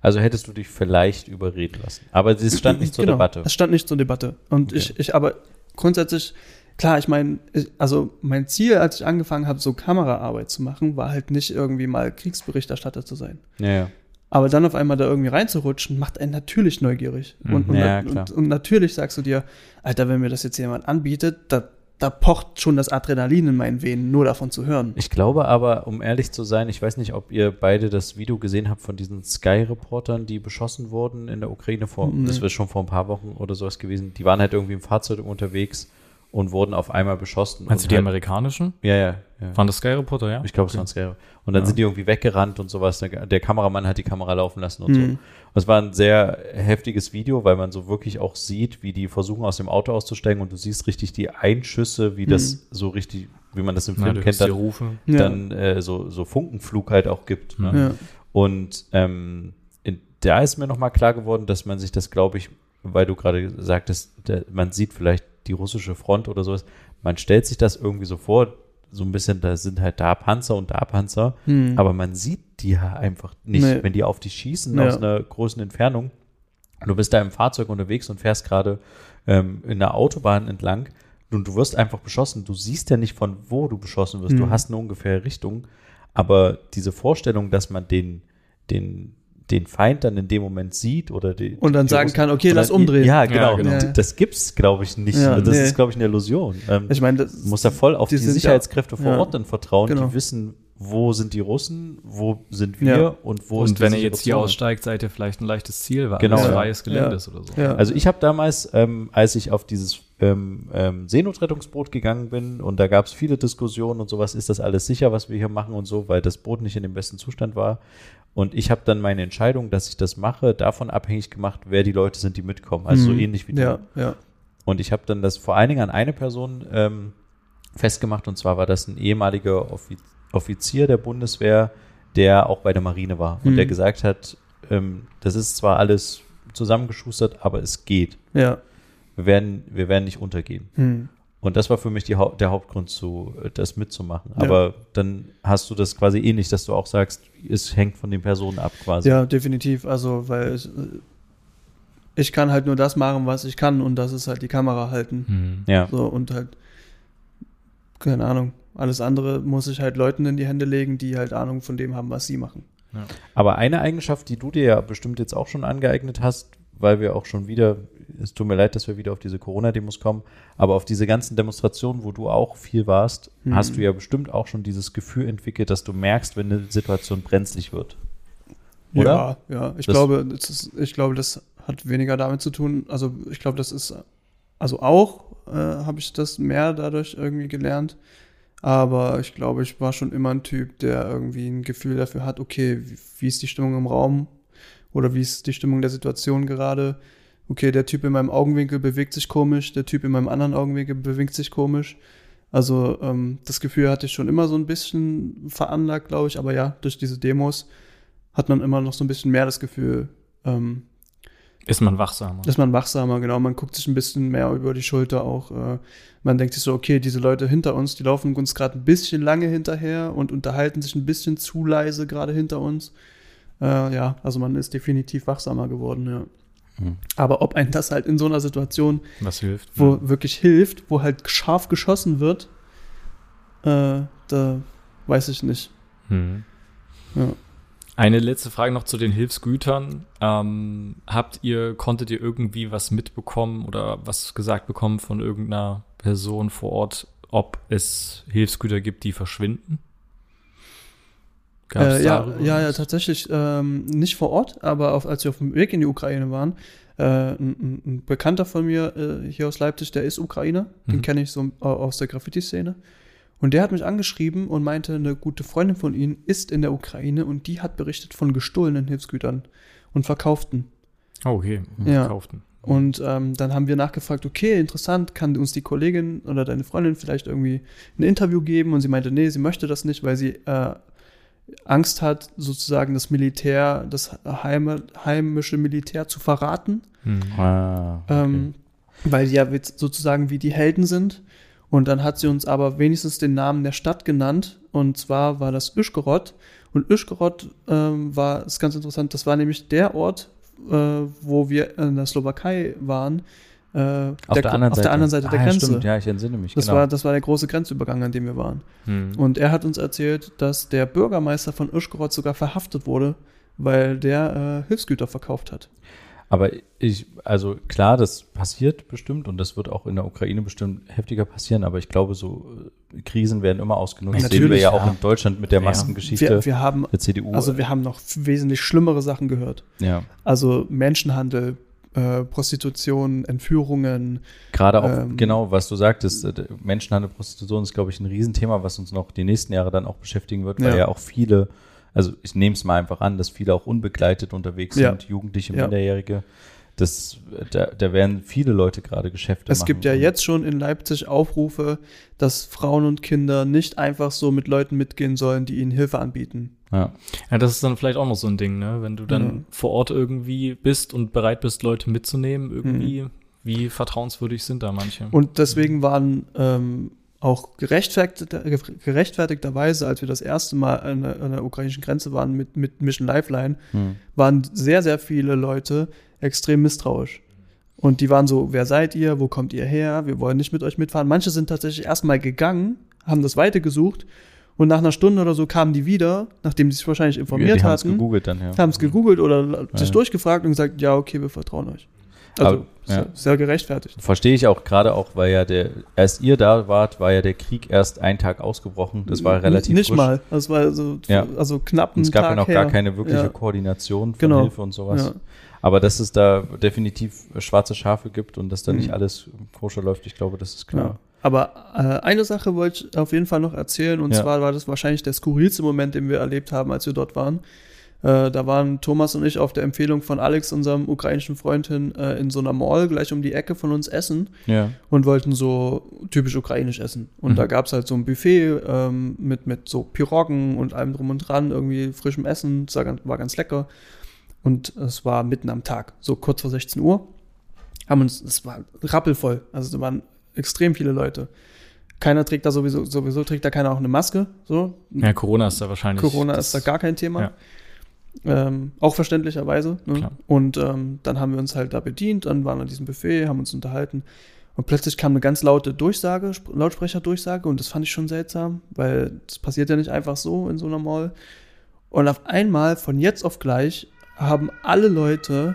Also hättest du dich vielleicht überreden lassen. Aber es stand nicht zur Genau, Debatte. Es stand nicht zur Debatte. Und Okay. ich, ich aber grundsätzlich, klar, ich meine, also mein Ziel, als ich angefangen habe, so Kameraarbeit zu machen, war halt nicht irgendwie mal Kriegsberichterstatter zu sein. Ja, ja. Aber dann auf einmal da irgendwie reinzurutschen, macht einen natürlich neugierig. Mhm. Und, und, Ja, und, klar. und natürlich sagst du dir, Alter, wenn mir das jetzt jemand anbietet, da, da pocht schon das Adrenalin in meinen Venen, nur davon zu hören. Ich glaube aber, um ehrlich zu sein, ich weiß nicht, ob ihr beide das Video gesehen habt von diesen Sky-Reportern, die beschossen wurden in der Ukraine vor, Nee. das wäre schon vor ein paar Wochen oder sowas gewesen. Die waren halt irgendwie im Fahrzeug unterwegs und wurden auf einmal beschossen. Meinst du die halt- amerikanischen? Ja, ja. ja. Waren das Sky Reporter, ja? Ich glaube, es waren Scare. Und dann Ja. sind die irgendwie weggerannt und sowas. Der, der Kameramann hat die Kamera laufen lassen und Mhm. so. Und es war ein sehr heftiges Video, weil man so wirklich auch sieht, wie die versuchen, aus dem Auto auszusteigen und du siehst richtig die Einschüsse, wie das so richtig, wie man das im Film du kennt, dann. Ja. dann äh, so, so Funkenflug halt auch gibt. Ne? Ja. Und ähm, in, da ist mir nochmal klar geworden, dass man sich das, glaube ich, weil du gerade sagtest, der, man sieht vielleicht die russische Front oder sowas, man stellt sich das irgendwie so vor, so ein bisschen, da sind halt da Panzer und da Panzer, Hm. aber man sieht die einfach nicht, Nee. wenn die auf dich schießen Ja. aus einer großen Entfernung. Du bist da im Fahrzeug unterwegs und fährst gerade ähm, in der Autobahn entlang und du wirst einfach beschossen. Du siehst ja nicht, von wo du beschossen wirst. Du Mhm. hast eine ungefähre Richtung. Aber diese Vorstellung, dass man den, den, den Feind dann in dem Moment sieht oder die, Und dann die sagen Russen- kann, okay, und lass umdrehen. Ja, genau. Ja, genau. Ja. Das gibt's, glaube ich, nicht. Ja, das nee. ist, glaube ich, eine Illusion. Ähm, Ich meine, das Du musst da voll auf die die, Sicherheitskräfte vor. Ort dann vertrauen, Genau. die wissen, wo sind die Russen, wo sind wir Ja. und wo ist Und wenn er sichere jetzt hier aussteigt, seid ihr vielleicht ein leichtes Ziel, weil Genau, alles freies Gelände Ja. ist oder so. Ja. Also ich habe damals, ähm, als ich auf dieses ähm, ähm, Seenotrettungsboot gegangen bin und da gab es viele Diskussionen und sowas, ist das alles sicher, was wir hier machen und so, weil das Boot nicht in dem besten Zustand war. Und ich habe dann meine Entscheidung, dass ich das mache, davon abhängig gemacht, wer die Leute sind, die mitkommen. Also so Mhm. ähnlich wie du. Ja. Und ich habe dann das vor allen Dingen an eine Person ähm, festgemacht, und zwar war das ein ehemaliger Offi Offizier der Bundeswehr, der auch bei der Marine war und Mhm. der gesagt hat, ähm, das ist zwar alles zusammengeschustert, aber es geht. Ja. Wir werden, wir werden nicht untergehen. Hm. Und das war für mich die Hau der Hauptgrund, zu, äh, das mitzumachen. Ja. Aber dann hast du das quasi ähnlich, dass du auch sagst, es hängt von den Personen ab quasi. Ja, definitiv. Also, weil ich, ich kann halt nur das machen, was ich kann und das ist halt die Kamera halten. Mhm. Ja. So und halt, keine Ahnung. Alles andere muss ich halt Leuten in die Hände legen, die halt Ahnung von dem haben, was sie machen. Aber eine Eigenschaft, die du dir ja bestimmt jetzt auch schon angeeignet hast, weil wir auch schon wieder, es tut mir leid, dass wir wieder auf diese Corona-Demos kommen, aber auf diese ganzen Demonstrationen, wo du auch viel warst, Mhm. hast du ja bestimmt auch schon dieses Gefühl entwickelt, dass du merkst, wenn eine Situation brenzlig wird. Oder? Ja, ja. Ich Das- glaube, das ist, ich glaube, das hat weniger damit zu tun. Also ich glaube, das ist, also auch äh, habe ich das mehr dadurch irgendwie gelernt. Aber ich glaube, ich war schon immer ein Typ, der irgendwie ein Gefühl dafür hat, okay, wie, wie ist die Stimmung im Raum oder wie ist die Stimmung der Situation gerade. Okay, der Typ in meinem Augenwinkel bewegt sich komisch, der Typ in meinem anderen Augenwinkel bewegt sich komisch. Also ähm, das Gefühl hatte ich schon immer so ein bisschen veranlagt, glaube ich. Aber ja, durch diese Demos hat man immer noch so ein bisschen mehr das Gefühl, ähm, Ist man wachsamer. ist man wachsamer, genau. Man guckt sich ein bisschen mehr über die Schulter auch. Äh, man denkt sich so, okay, diese Leute hinter uns, die laufen uns gerade ein bisschen lange hinterher und unterhalten sich ein bisschen zu leise gerade hinter uns. Äh, ja, also man ist definitiv wachsamer geworden, ja. Mhm. Aber ob einem das halt in so einer Situation, Was hilft. wo wirklich hilft, wo halt scharf geschossen wird, äh, da weiß ich nicht. Mhm. Ja. Eine letzte Frage noch zu den Hilfsgütern. Ähm, habt ihr, konntet ihr irgendwie was mitbekommen oder was gesagt bekommen von irgendeiner Person vor Ort, ob es Hilfsgüter gibt, die verschwinden? Äh, ja, ja, ja, tatsächlich ähm, nicht vor Ort, aber auf, als wir auf dem Weg in die Ukraine waren, äh, ein, ein, Bekannter von mir äh, hier aus Leipzig, der ist Ukrainer, den Mhm. kenne ich so äh, aus der Graffiti-Szene. Und der hat mich angeschrieben und meinte, eine gute Freundin von ihm ist in der Ukraine und die hat berichtet von gestohlenen Hilfsgütern und verkauften. Oh, okay. Ja. Verkauften. Und ähm, dann haben wir nachgefragt, okay, interessant, kann uns die Kollegin oder deine Freundin vielleicht irgendwie ein Interview geben? Und sie meinte, nee, sie möchte das nicht, weil sie äh, Angst hat, sozusagen das Militär, das heime, heimische Militär zu verraten, Mhm. Ah, okay. ähm, weil die ja sozusagen wie die Helden sind. Und dann hat sie uns aber wenigstens den Namen der Stadt genannt. Und zwar war das Uschgorod. Und Uschgorod ähm, war, ist ganz interessant, das war nämlich der Ort, äh, wo wir in der Slowakei waren. Äh, auf, der, anderen auf Seite. der anderen Seite der ah, ja, Grenze. Stimmt, ja, ich entsinne mich. Das, genau. war, das war der große Grenzübergang, an dem wir waren. Mhm. Und er hat uns erzählt, dass der Bürgermeister von Uschgorod sogar verhaftet wurde, weil der äh, Hilfsgüter verkauft hat. Aber ich, also klar, das passiert bestimmt und das wird auch in der Ukraine bestimmt heftiger passieren, aber ich glaube, so äh, Krisen werden immer ausgenutzt. Das sehen wir Natürlich, ja auch ja. in Deutschland mit der Ja. Maskengeschichte Wir, wir haben, der CDU. also wir haben noch wesentlich schlimmere Sachen gehört. ja. Also Menschenhandel, äh, Prostitution, Entführungen. Gerade auch, Ähm, genau, was du sagtest, äh, Menschenhandel, Prostitution ist, glaube ich, ein Riesenthema, was uns noch die nächsten Jahre dann auch beschäftigen wird, weil Ja. ja auch viele, also ich nehme es mal einfach an, dass viele auch unbegleitet unterwegs Ja. sind, Jugendliche, Ja. Das, da, da werden viele Leute gerade Geschäfte Es machen. gibt ja jetzt schon in Leipzig Aufrufe, dass Frauen und Kinder nicht einfach so mit Leuten mitgehen sollen, die ihnen Hilfe anbieten. Ja. Ja, das ist dann vielleicht auch noch so ein Ding, ne? Wenn du dann Mhm. vor Ort irgendwie bist und bereit bist, Leute mitzunehmen, irgendwie, wie vertrauenswürdig sind da manche? Und deswegen waren ähm, auch gerechtfertigt, gerechtfertigterweise, als wir das erste Mal an der, an der ukrainischen Grenze waren mit, mit Mission Lifeline, Hm. waren sehr, sehr viele Leute extrem misstrauisch. Und die waren so, wer seid ihr, wo kommt ihr her, wir wollen nicht mit euch mitfahren. Manche sind tatsächlich erstmal gegangen, haben das weitergesucht und nach einer Stunde oder so kamen die wieder, nachdem die sich wahrscheinlich informiert die haben es hatten, gegoogelt dann, ja. haben es gegoogelt oder sich Ja. durchgefragt und gesagt, ja, okay, wir vertrauen euch. Also Aber, ja. sehr, gerechtfertigt. Verstehe ich auch gerade auch, weil ja der, als ihr da wart, war ja der Krieg erst einen Tag ausgebrochen. Das war relativ Nicht frisch. mal. Das war so, Ja. also knapp Und einen es gab Tag ja noch her. gar keine wirkliche Ja. Koordination von Genau. Hilfe und sowas. Aber dass es da definitiv schwarze Schafe gibt und dass da nicht Mhm. alles koscher läuft, ich glaube, das ist klar. Ja. Aber äh, eine Sache wollte ich auf jeden Fall noch erzählen und Ja. zwar war das wahrscheinlich der skurrilste Moment, den wir erlebt haben, als wir dort waren. Äh, da waren Thomas und ich auf der Empfehlung von Alex, unserem ukrainischen Freund, hin, äh, in so einer Mall gleich um die Ecke von uns essen Ja. und wollten so typisch ukrainisch essen. Und Mhm. da gab es halt so ein Buffet ähm, mit, mit so Piroggen und allem drum und dran, irgendwie frischem Essen, das war ganz, war ganz lecker. Und es war mitten am Tag, so kurz vor 16 Uhr. Haben uns, es war rappelvoll, also da waren extrem viele Leute. Keiner trägt da sowieso, sowieso trägt da keiner auch eine Maske, so. ja, Corona ist da wahrscheinlich. Corona ist da gar kein Thema. Ja. Ähm, auch verständlicherweise. Ne? Und ähm, dann haben wir uns halt da bedient, dann waren wir an diesem Buffet, haben uns unterhalten. Und plötzlich kam eine ganz laute Durchsage, Sp- Lautsprecherdurchsage, und das fand ich schon seltsam, weil das passiert ja nicht einfach so in so einer Mall. Und auf einmal, von jetzt auf gleich, haben alle Leute,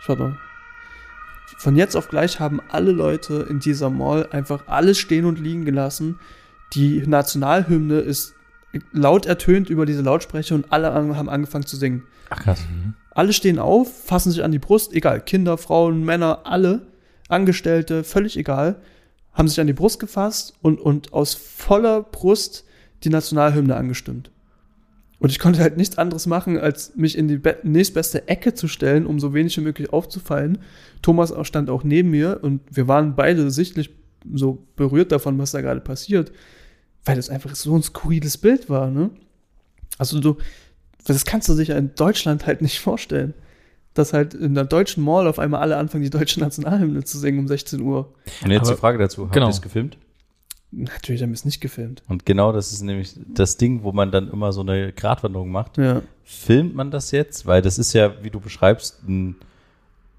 schaut mal, von jetzt auf gleich haben alle Leute in dieser Mall einfach alles stehen und liegen gelassen. Die Nationalhymne ist laut ertönt über diese Lautsprecher und alle an- haben angefangen zu singen. Ach krass. Mhm. Alle stehen auf, fassen sich an die Brust, egal, Kinder, Frauen, Männer, alle, Angestellte, völlig egal, haben sich an die Brust gefasst und, und aus voller Brust die Nationalhymne angestimmt. Und ich konnte halt nichts anderes machen, als mich in die be nächstbeste Ecke zu stellen, um so wenig wie möglich aufzufallen. Thomas stand auch neben mir und wir waren beide sichtlich so berührt davon, was da gerade passiert, weil das einfach so ein skurriles Bild war, ne? Also du, das kannst du sich ja in Deutschland halt nicht vorstellen. Dass halt in der deutschen Mall auf einmal alle anfangen, die deutsche Nationalhymne zu singen um 16 Uhr. Und jetzt Aber- die Frage dazu, habt genau. ihr es gefilmt? Natürlich haben wir es nicht gefilmt. Und genau das ist nämlich das Ding, wo man dann immer so eine Gratwanderung macht. Ja. Filmt man das jetzt? Weil das ist ja, wie du beschreibst, ein,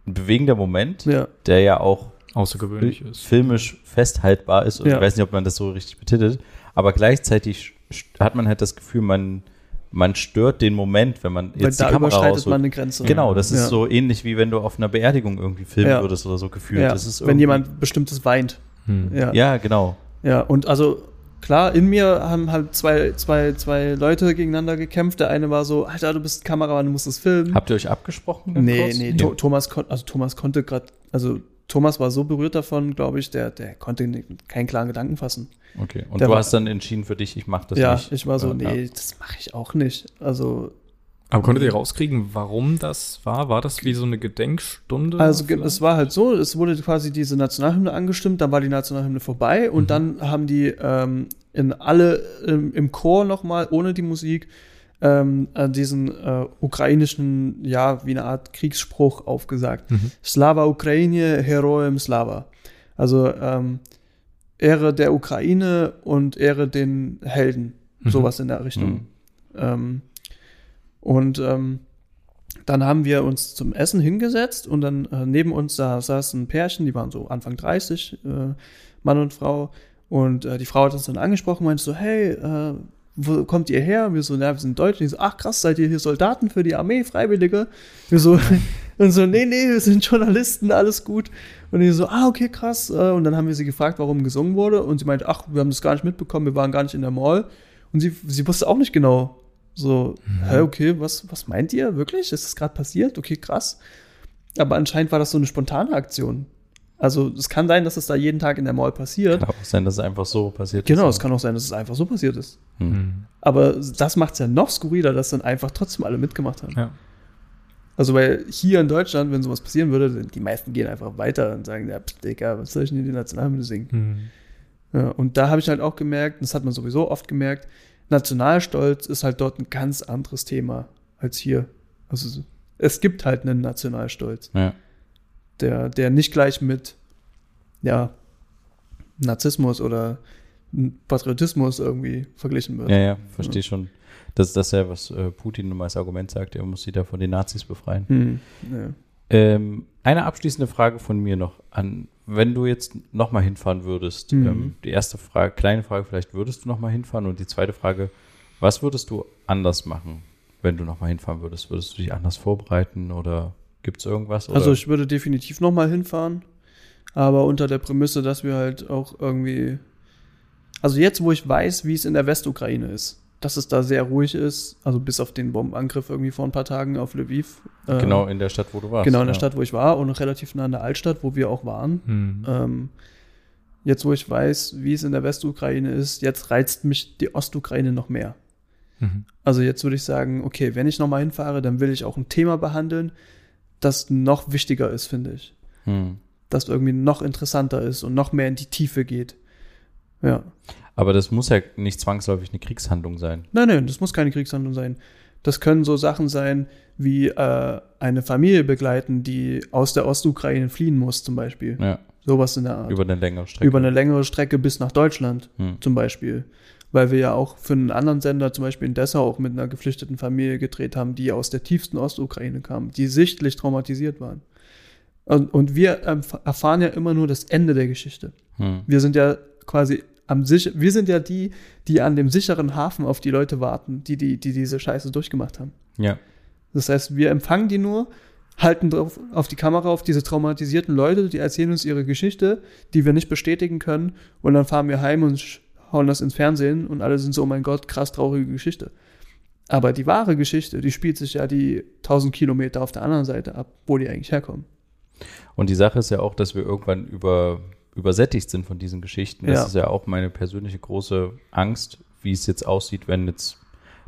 ein bewegender Moment, Ja. der ja auch Außergewöhnlich ist. filmisch festhaltbar ist. Und Ja. ich weiß nicht, ob man das so richtig betitelt. Aber gleichzeitig hat man halt das Gefühl, man, man stört den Moment, wenn man Weil jetzt die da Kamera überschreitet rausholt. man eine Grenze. Genau, das ist Ja. so ähnlich wie wenn du auf einer Beerdigung irgendwie filmen Ja. würdest oder so gefühlt. Ja. Das ist Wenn jemand bestimmtes weint. Hm. Ja. Ja, genau. Ja, und also klar, in mir haben halt zwei, zwei, zwei Leute gegeneinander gekämpft. Der eine war so, Alter, du bist Kameramann, du musst das filmen. Habt ihr euch abgesprochen? nee, kurz? nee, Tho- Thomas konnte, also Thomas konnte gerade, also Thomas war so berührt davon, glaube ich, der, der konnte keinen klaren Gedanken fassen. Okay. Und Der du war- hast dann entschieden für dich, ich mach das ja, nicht. ich war so, Ja, nee, ja. das mache ich auch nicht. Also, Aber konntet ihr rauskriegen, warum das war? War das wie so eine Gedenkstunde? also vielleicht? es war halt so, es wurde quasi diese Nationalhymne angestimmt, dann war die Nationalhymne vorbei und Mhm. dann haben die ähm, in alle ähm, im Chor nochmal, ohne die Musik, ähm, äh, diesen äh, ukrainischen, ja, wie eine Art Kriegsspruch aufgesagt. Mhm. Slava Ukraine, Heroem Slava. Also ähm, Ehre der Ukraine und Ehre den Helden. Mhm. Sowas in der Richtung. Ähm, und ähm, dann haben wir uns zum Essen hingesetzt und dann äh, neben uns da saß ein Pärchen, die waren so Anfang 30, äh, Mann und Frau. Und äh, die Frau hat uns dann angesprochen, meinte so, hey, äh, wo kommt ihr her? Und wir so, na, wir sind Deutsche. Die so, ach krass, seid ihr hier Soldaten für die Armee, Freiwillige? Wir so, <laughs> und so, nee, nee, wir sind Journalisten, alles gut. Und die so, ah, okay, krass. Äh, Und dann haben wir sie gefragt, warum gesungen wurde. Und sie meinte, ach, wir haben das gar nicht mitbekommen, wir waren gar nicht in der Mall. Und sie, sie wusste auch nicht genau. So, hä, okay, was, was meint ihr? Wirklich? Ist das gerade passiert? Okay, krass. Aber anscheinend war das so eine spontane Aktion. Also es kann sein, dass es da jeden Tag in der Mall passiert. Kann auch sein, dass es einfach so passiert Genau, ist. es kann auch sein, dass es einfach so passiert ist. Hm. Aber das macht es ja noch skurriler, dass dann einfach trotzdem alle mitgemacht haben. Ja. Also weil hier in Deutschland, wenn sowas passieren würde, die meisten gehen einfach weiter und sagen, ja, pst, Digga, was soll ich denn hier die Nationalhymne singen? Mhm. Ja, und da habe ich halt auch gemerkt, das hat man sowieso oft gemerkt, Nationalstolz ist halt dort ein ganz anderes Thema als hier. Also es gibt halt einen Nationalstolz, Ja. der, der nicht gleich mit ja, Narzissmus oder Patriotismus irgendwie verglichen wird. ja, ja, verstehe schon. Das ist das ja, was äh, Putin immer als Argument sagt, er muss sie da von den Nazis befreien. Hm, ja. Ähm, eine abschließende Frage von mir noch an, wenn du jetzt nochmal hinfahren würdest, Mhm. ähm, die erste Frage, kleine Frage, vielleicht würdest du nochmal hinfahren und die zweite Frage, was würdest du anders machen, wenn du nochmal hinfahren würdest? Würdest du dich anders vorbereiten oder gibt es irgendwas? Oder? Also ich würde definitiv nochmal hinfahren, aber unter der Prämisse, dass wir halt auch irgendwie. Also jetzt, wo ich weiß, wie es in der Westukraine ist, dass es da sehr ruhig ist, also bis auf den Bombenangriff irgendwie vor ein paar Tagen auf Lviv. äh, genau in der Stadt, wo du warst. Genau in der ja. Stadt, wo ich war und relativ nah an der Altstadt, wo wir auch waren. Mhm. Ähm, jetzt, wo ich weiß, wie es in der Westukraine ist, jetzt reizt mich die Ostukraine noch mehr. Mhm. Also jetzt würde ich sagen, okay, wenn ich nochmal hinfahre, dann will ich auch ein Thema behandeln, das noch wichtiger ist, finde ich. Hm. Das irgendwie noch interessanter ist und noch mehr in die Tiefe geht. Ja. Aber das muss ja nicht zwangsläufig eine Kriegshandlung sein. Nein, nein, das muss keine Kriegshandlung sein. Das können so Sachen sein, wie äh, eine Familie begleiten, die aus der Ostukraine fliehen muss, zum Beispiel. Ja, Sowas in der Art. über eine längere Strecke. Über eine längere Strecke bis nach Deutschland, Hm. zum Beispiel. Weil wir ja auch für einen anderen Sender, zum Beispiel in Dessau, auch mit einer geflüchteten Familie gedreht haben, die aus der tiefsten Ostukraine kam, die sichtlich traumatisiert waren. Und, und wir erfahren ja immer nur das Ende der Geschichte. Hm. Wir sind ja quasi am sicher, wir sind ja die, die an dem sicheren Hafen auf die Leute warten, die, die, die diese Scheiße durchgemacht haben. Ja, Das heißt, wir empfangen die nur, halten drauf, auf die Kamera auf diese traumatisierten Leute, die erzählen uns ihre Geschichte, die wir nicht bestätigen können, und dann fahren wir heim und hauen das ins Fernsehen und alle sind so, oh mein Gott, krass traurige Geschichte. Aber die wahre Geschichte, die spielt sich ja die 1000 Kilometer auf der anderen Seite ab, wo die eigentlich herkommen. Und die Sache ist ja auch, dass wir irgendwann über, übersättigt sind von diesen Geschichten. Das Ja. ist ja auch meine persönliche große Angst, wie es jetzt aussieht, wenn jetzt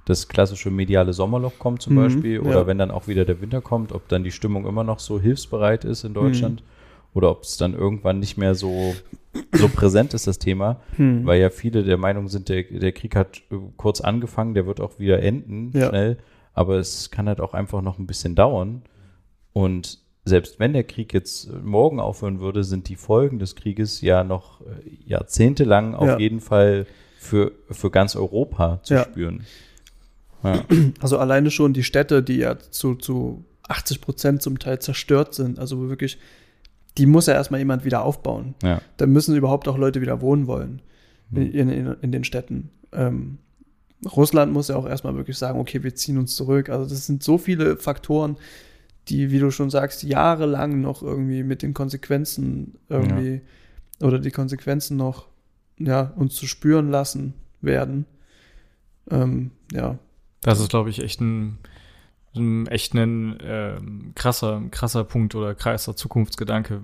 das klassische mediale Sommerloch kommt zum Mhm, Beispiel oder ja. wenn dann auch wieder der Winter kommt, ob dann die Stimmung immer noch so hilfsbereit ist in Deutschland Mhm. oder ob es dann irgendwann nicht mehr so, so präsent ist, das Thema, Hm. weil ja viele der Meinung sind, der, der Krieg hat äh, kurz angefangen, der wird auch wieder enden, Ja. schnell, aber es kann halt auch einfach noch ein bisschen dauern und selbst wenn der Krieg jetzt äh, morgen aufhören würde, sind die Folgen des Krieges ja noch äh, jahrzehntelang auf Ja. jeden Fall für, für ganz Europa zu Ja. spüren. Ja. Also alleine schon die Städte, die ja zu, zu 80 Prozent zum Teil zerstört sind, also wirklich, die muss ja erstmal jemand wieder aufbauen. ja. Da müssen überhaupt auch Leute wieder wohnen wollen Hm. in, in, in den Städten. Ähm, Russland muss ja auch erstmal wirklich sagen, okay, wir ziehen uns zurück. Also das sind so viele Faktoren, die, wie du schon sagst, jahrelang noch irgendwie mit den Konsequenzen irgendwie oder die Konsequenzen noch ja, uns zu spüren lassen werden. Ähm, ja, Das ist, glaube ich, echt ein, ein echt ein ähm, krasser, krasser Punkt oder krasser Zukunftsgedanke.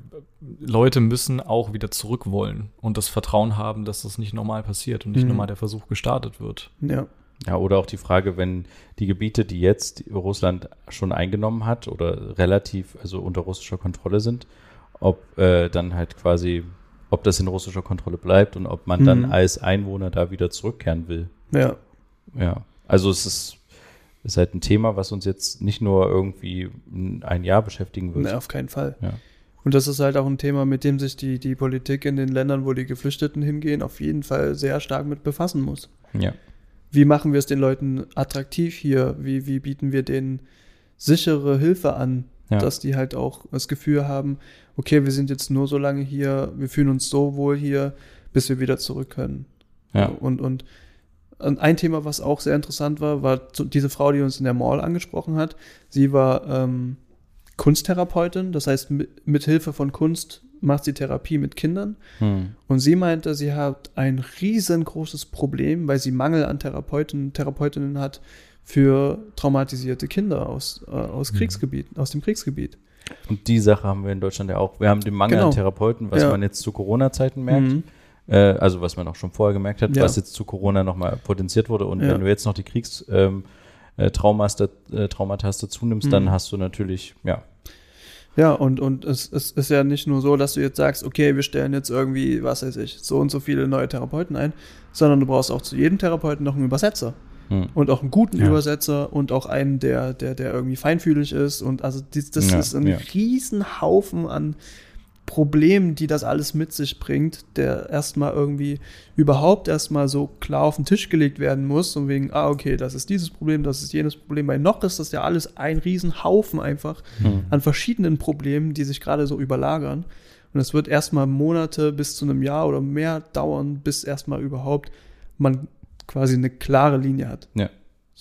Leute müssen auch wieder zurück wollen und das Vertrauen haben, dass das nicht normal passiert und nicht Mhm. normal der Versuch gestartet wird. ja. Ja, oder auch die Frage, wenn die Gebiete, die jetzt Russland schon eingenommen hat oder relativ, also unter russischer Kontrolle sind, ob äh, dann halt quasi, ob das in russischer Kontrolle bleibt und ob man dann Mhm. als Einwohner da wieder zurückkehren will. Ja, Ja, also es ist, ist halt ein Thema, was uns jetzt nicht nur irgendwie ein Jahr beschäftigen wird. nee, auf keinen Fall. Ja. Und das ist halt auch ein Thema, mit dem sich die, die Politik in den Ländern, wo die Geflüchteten hingehen, auf jeden Fall sehr stark mit befassen muss. Ja, Wie machen wir es den Leuten attraktiv hier? Wie, wie bieten wir denen sichere Hilfe an, ja. dass die halt auch das Gefühl haben, okay, wir sind jetzt nur so lange hier, wir fühlen uns so wohl hier, bis wir wieder zurück können. ja. Und, und, und ein Thema, was auch sehr interessant war, war diese Frau, die uns in der Mall angesprochen hat. Sie war ähm, Kunsttherapeutin, das heißt, mit, mit Hilfe von Kunst macht sie Therapie mit Kindern. Hm. Und sie meinte, sie hat ein riesengroßes Problem, weil sie Mangel an Therapeuten, Therapeutinnen hat für traumatisierte Kinder aus, äh, aus Mhm. Kriegsgebieten, aus dem Kriegsgebiet. Und die Sache haben wir in Deutschland ja auch. Wir haben den Mangel Genau. an Therapeuten, was Ja. man jetzt zu Corona-Zeiten merkt. Mhm. Äh, also was man auch schon vorher gemerkt hat, Ja. was jetzt zu Corona nochmal potenziert wurde. Und Ja. wenn du jetzt noch die Kriegstraumata ähm, äh, Traumas da- äh, dazu nimmst, Mhm. dann hast du natürlich, ja, Ja, und, und es, es ist ja nicht nur so, dass du jetzt sagst, okay, wir stellen jetzt irgendwie, was weiß ich, so und so viele neue Therapeuten ein, sondern du brauchst auch zu jedem Therapeuten noch einen Übersetzer. hm. Und auch einen guten Ja. Übersetzer und auch einen, der, der, der irgendwie feinfühlig ist. Und also dies, das Ja, ist ein ja. Riesenhaufen an Problemen, die das alles mit sich bringt, der erstmal irgendwie überhaupt erstmal so klar auf den Tisch gelegt werden muss. Und wegen, ah, okay, das ist dieses Problem, das ist jenes Problem. Weil noch ist das ja alles ein Riesenhaufen einfach Hm. an verschiedenen Problemen, die sich gerade so überlagern. Und es wird erstmal Monate bis zu einem Jahr oder mehr dauern, bis erstmal überhaupt man quasi eine klare Linie hat. ja.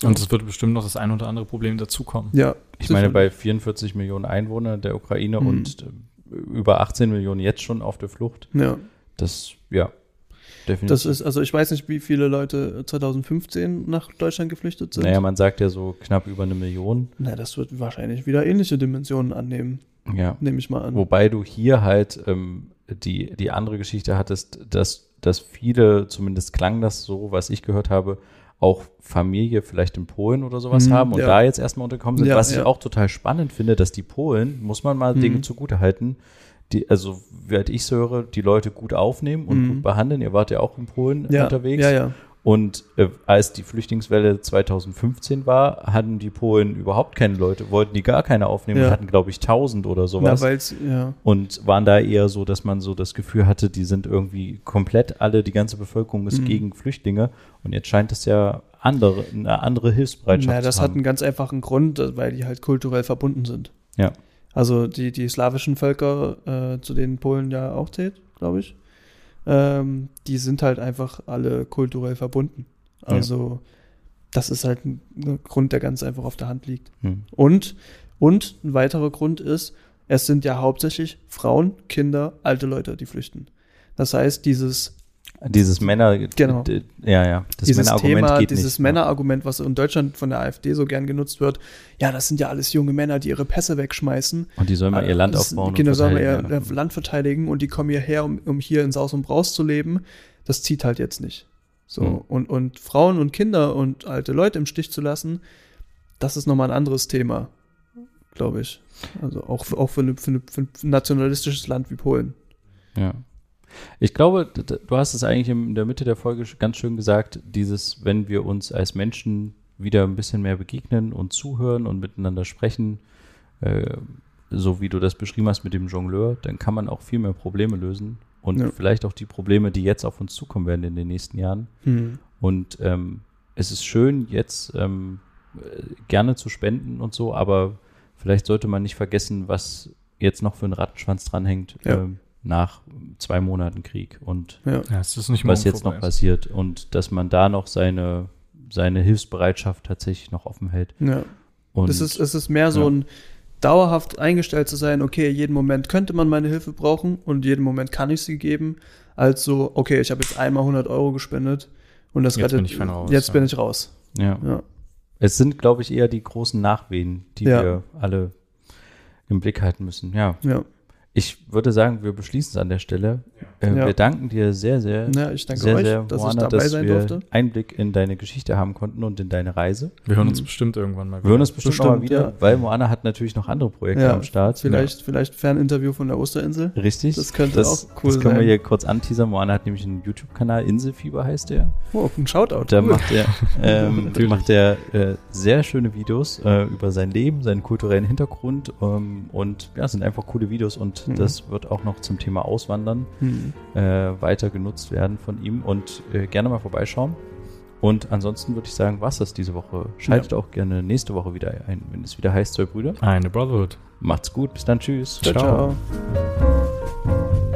Und es wird bestimmt noch das ein oder andere Problem dazukommen. Ja, Ich meine, sicherlich. bei 44 Millionen Einwohnern der Ukraine Mhm. und äh, über 18 Millionen jetzt schon auf der Flucht, Ja, das, ja, definitiv. das ist, also ich weiß nicht, wie viele Leute 2015 nach Deutschland geflüchtet sind. naja, man sagt ja so knapp über eine Million. Na, das wird wahrscheinlich wieder ähnliche Dimensionen annehmen, Ja. nehme ich mal an. Wobei du hier halt ähm, die, die andere Geschichte hattest, dass, dass viele, zumindest klang das so, was ich gehört habe, auch Familie vielleicht in Polen oder sowas Mhm, haben und ja. da jetzt erstmal unterkommen sind. Ja, was ich ja. auch total spannend finde, dass die Polen, muss man mal Mhm. Dinge zugute halten, die, also, wie ich so höre, die Leute gut aufnehmen und Mhm. gut behandeln. Ihr wart ja auch in Polen ja, unterwegs. Ja, ja. Und äh, als die Flüchtlingswelle 2015 war, hatten die Polen überhaupt keine Leute, wollten die gar keine aufnehmen Ja. hatten, glaube ich, 1000 oder sowas Na, ja. und waren da eher so, dass man so das Gefühl hatte, die sind irgendwie komplett alle, die ganze Bevölkerung ist Mhm. gegen Flüchtlinge und jetzt scheint es ja andere, eine andere Hilfsbereitschaft Na, das zu hat haben. einen ganz einfachen Grund, weil die halt kulturell verbunden sind. Ja. Also die, die slawischen Völker, äh, zu denen Polen ja auch zählt, glaube ich, ähm, die sind halt einfach alle kulturell verbunden. Ja. Also das ist halt ein, ein Grund, der ganz einfach auf der Hand liegt. Hm. Und, und ein weiterer Grund ist, es sind ja hauptsächlich Frauen, Kinder, alte Leute, die flüchten. Das heißt, dieses Dieses Männer, Genau. ja, ja, das dieses Männerargument Thema, geht dieses nicht. Männerargument, was in Deutschland von der AfD so gern genutzt wird, ja, das sind ja alles junge Männer, die ihre Pässe wegschmeißen. Und die sollen mal ihr Land aufbauen. Genau, sollen wir ihr verteidigen, ja. Land verteidigen und die kommen hierher, um, um hier in Saus und Braus zu leben. Das zieht halt jetzt nicht. So, Hm. und, und Frauen und Kinder und alte Leute im Stich zu lassen, das ist nochmal ein anderes Thema, glaube ich. Also auch, auch für, eine, für, eine, für ein nationalistisches Land wie Polen. Ja. Ich glaube, du hast es eigentlich in der Mitte der Folge ganz schön gesagt, dieses, wenn wir uns als Menschen wieder ein bisschen mehr begegnen und zuhören und miteinander sprechen, äh, so wie du das beschrieben hast mit dem Jongleur, dann kann man auch viel mehr Probleme lösen und Ja. vielleicht auch die Probleme, die jetzt auf uns zukommen werden in den nächsten Jahren. Hm. Und ähm, es ist schön, jetzt ähm, äh, gerne zu spenden und so, aber vielleicht sollte man nicht vergessen, was jetzt noch für ein Rattenschwanz dranhängt Ja. ähm, nach zwei Monaten Krieg und Ja. Ja, es ist nicht was jetzt noch passiert und dass man da noch seine, seine Hilfsbereitschaft tatsächlich noch offen hält. ja. Und es, ist, es ist mehr so ja. ein dauerhaft eingestellt zu sein, okay, jeden Moment könnte man meine Hilfe brauchen und jeden Moment kann ich sie geben, als so, okay, ich habe jetzt einmal 100 Euro gespendet und das Jetzt rettet, bin raus, jetzt ja. bin ich raus. ja. Ja. es sind, glaube ich, eher die großen Nachwehen, die Ja. wir alle im Blick halten müssen. Ja, Ja. Ich würde sagen, wir beschließen es an der Stelle. Äh, Ja. Wir danken dir sehr, sehr, ja, ich danke sehr, euch, sehr, dass Moana, ich dabei dass sein wir durfte. Einblick in deine Geschichte haben konnten und in deine Reise. Wir hören uns Mhm. bestimmt irgendwann mal Wir hören uns bestimmt, Bestimmt, mal wieder, ja. weil Moana hat natürlich noch andere Projekte Ja, am Start. Vielleicht, vielleicht Ferninterview von der Osterinsel. Ja. Richtig. Das könnte das, auch cool Das können wir sein. hier kurz anteasern. Moana hat nämlich einen YouTube-Kanal, Inselfieber heißt der. Oh, ein Shoutout. Da cool. macht er, <laughs> ähm, macht er äh, sehr schöne Videos äh, über sein Leben, seinen kulturellen Hintergrund ähm, und ja, es sind einfach coole Videos und Mhm. das wird auch noch zum Thema Auswandern Hm. äh, weiter genutzt werden von ihm und äh, gerne mal vorbeischauen. Und ansonsten würde ich sagen, was das diese Woche. Schaltet auch gerne nächste Woche wieder ein, wenn es wieder heißt, zwei Brüder. Eine Brotherhood. Macht's gut, bis dann, tschüss. ciao. Ciao. ciao.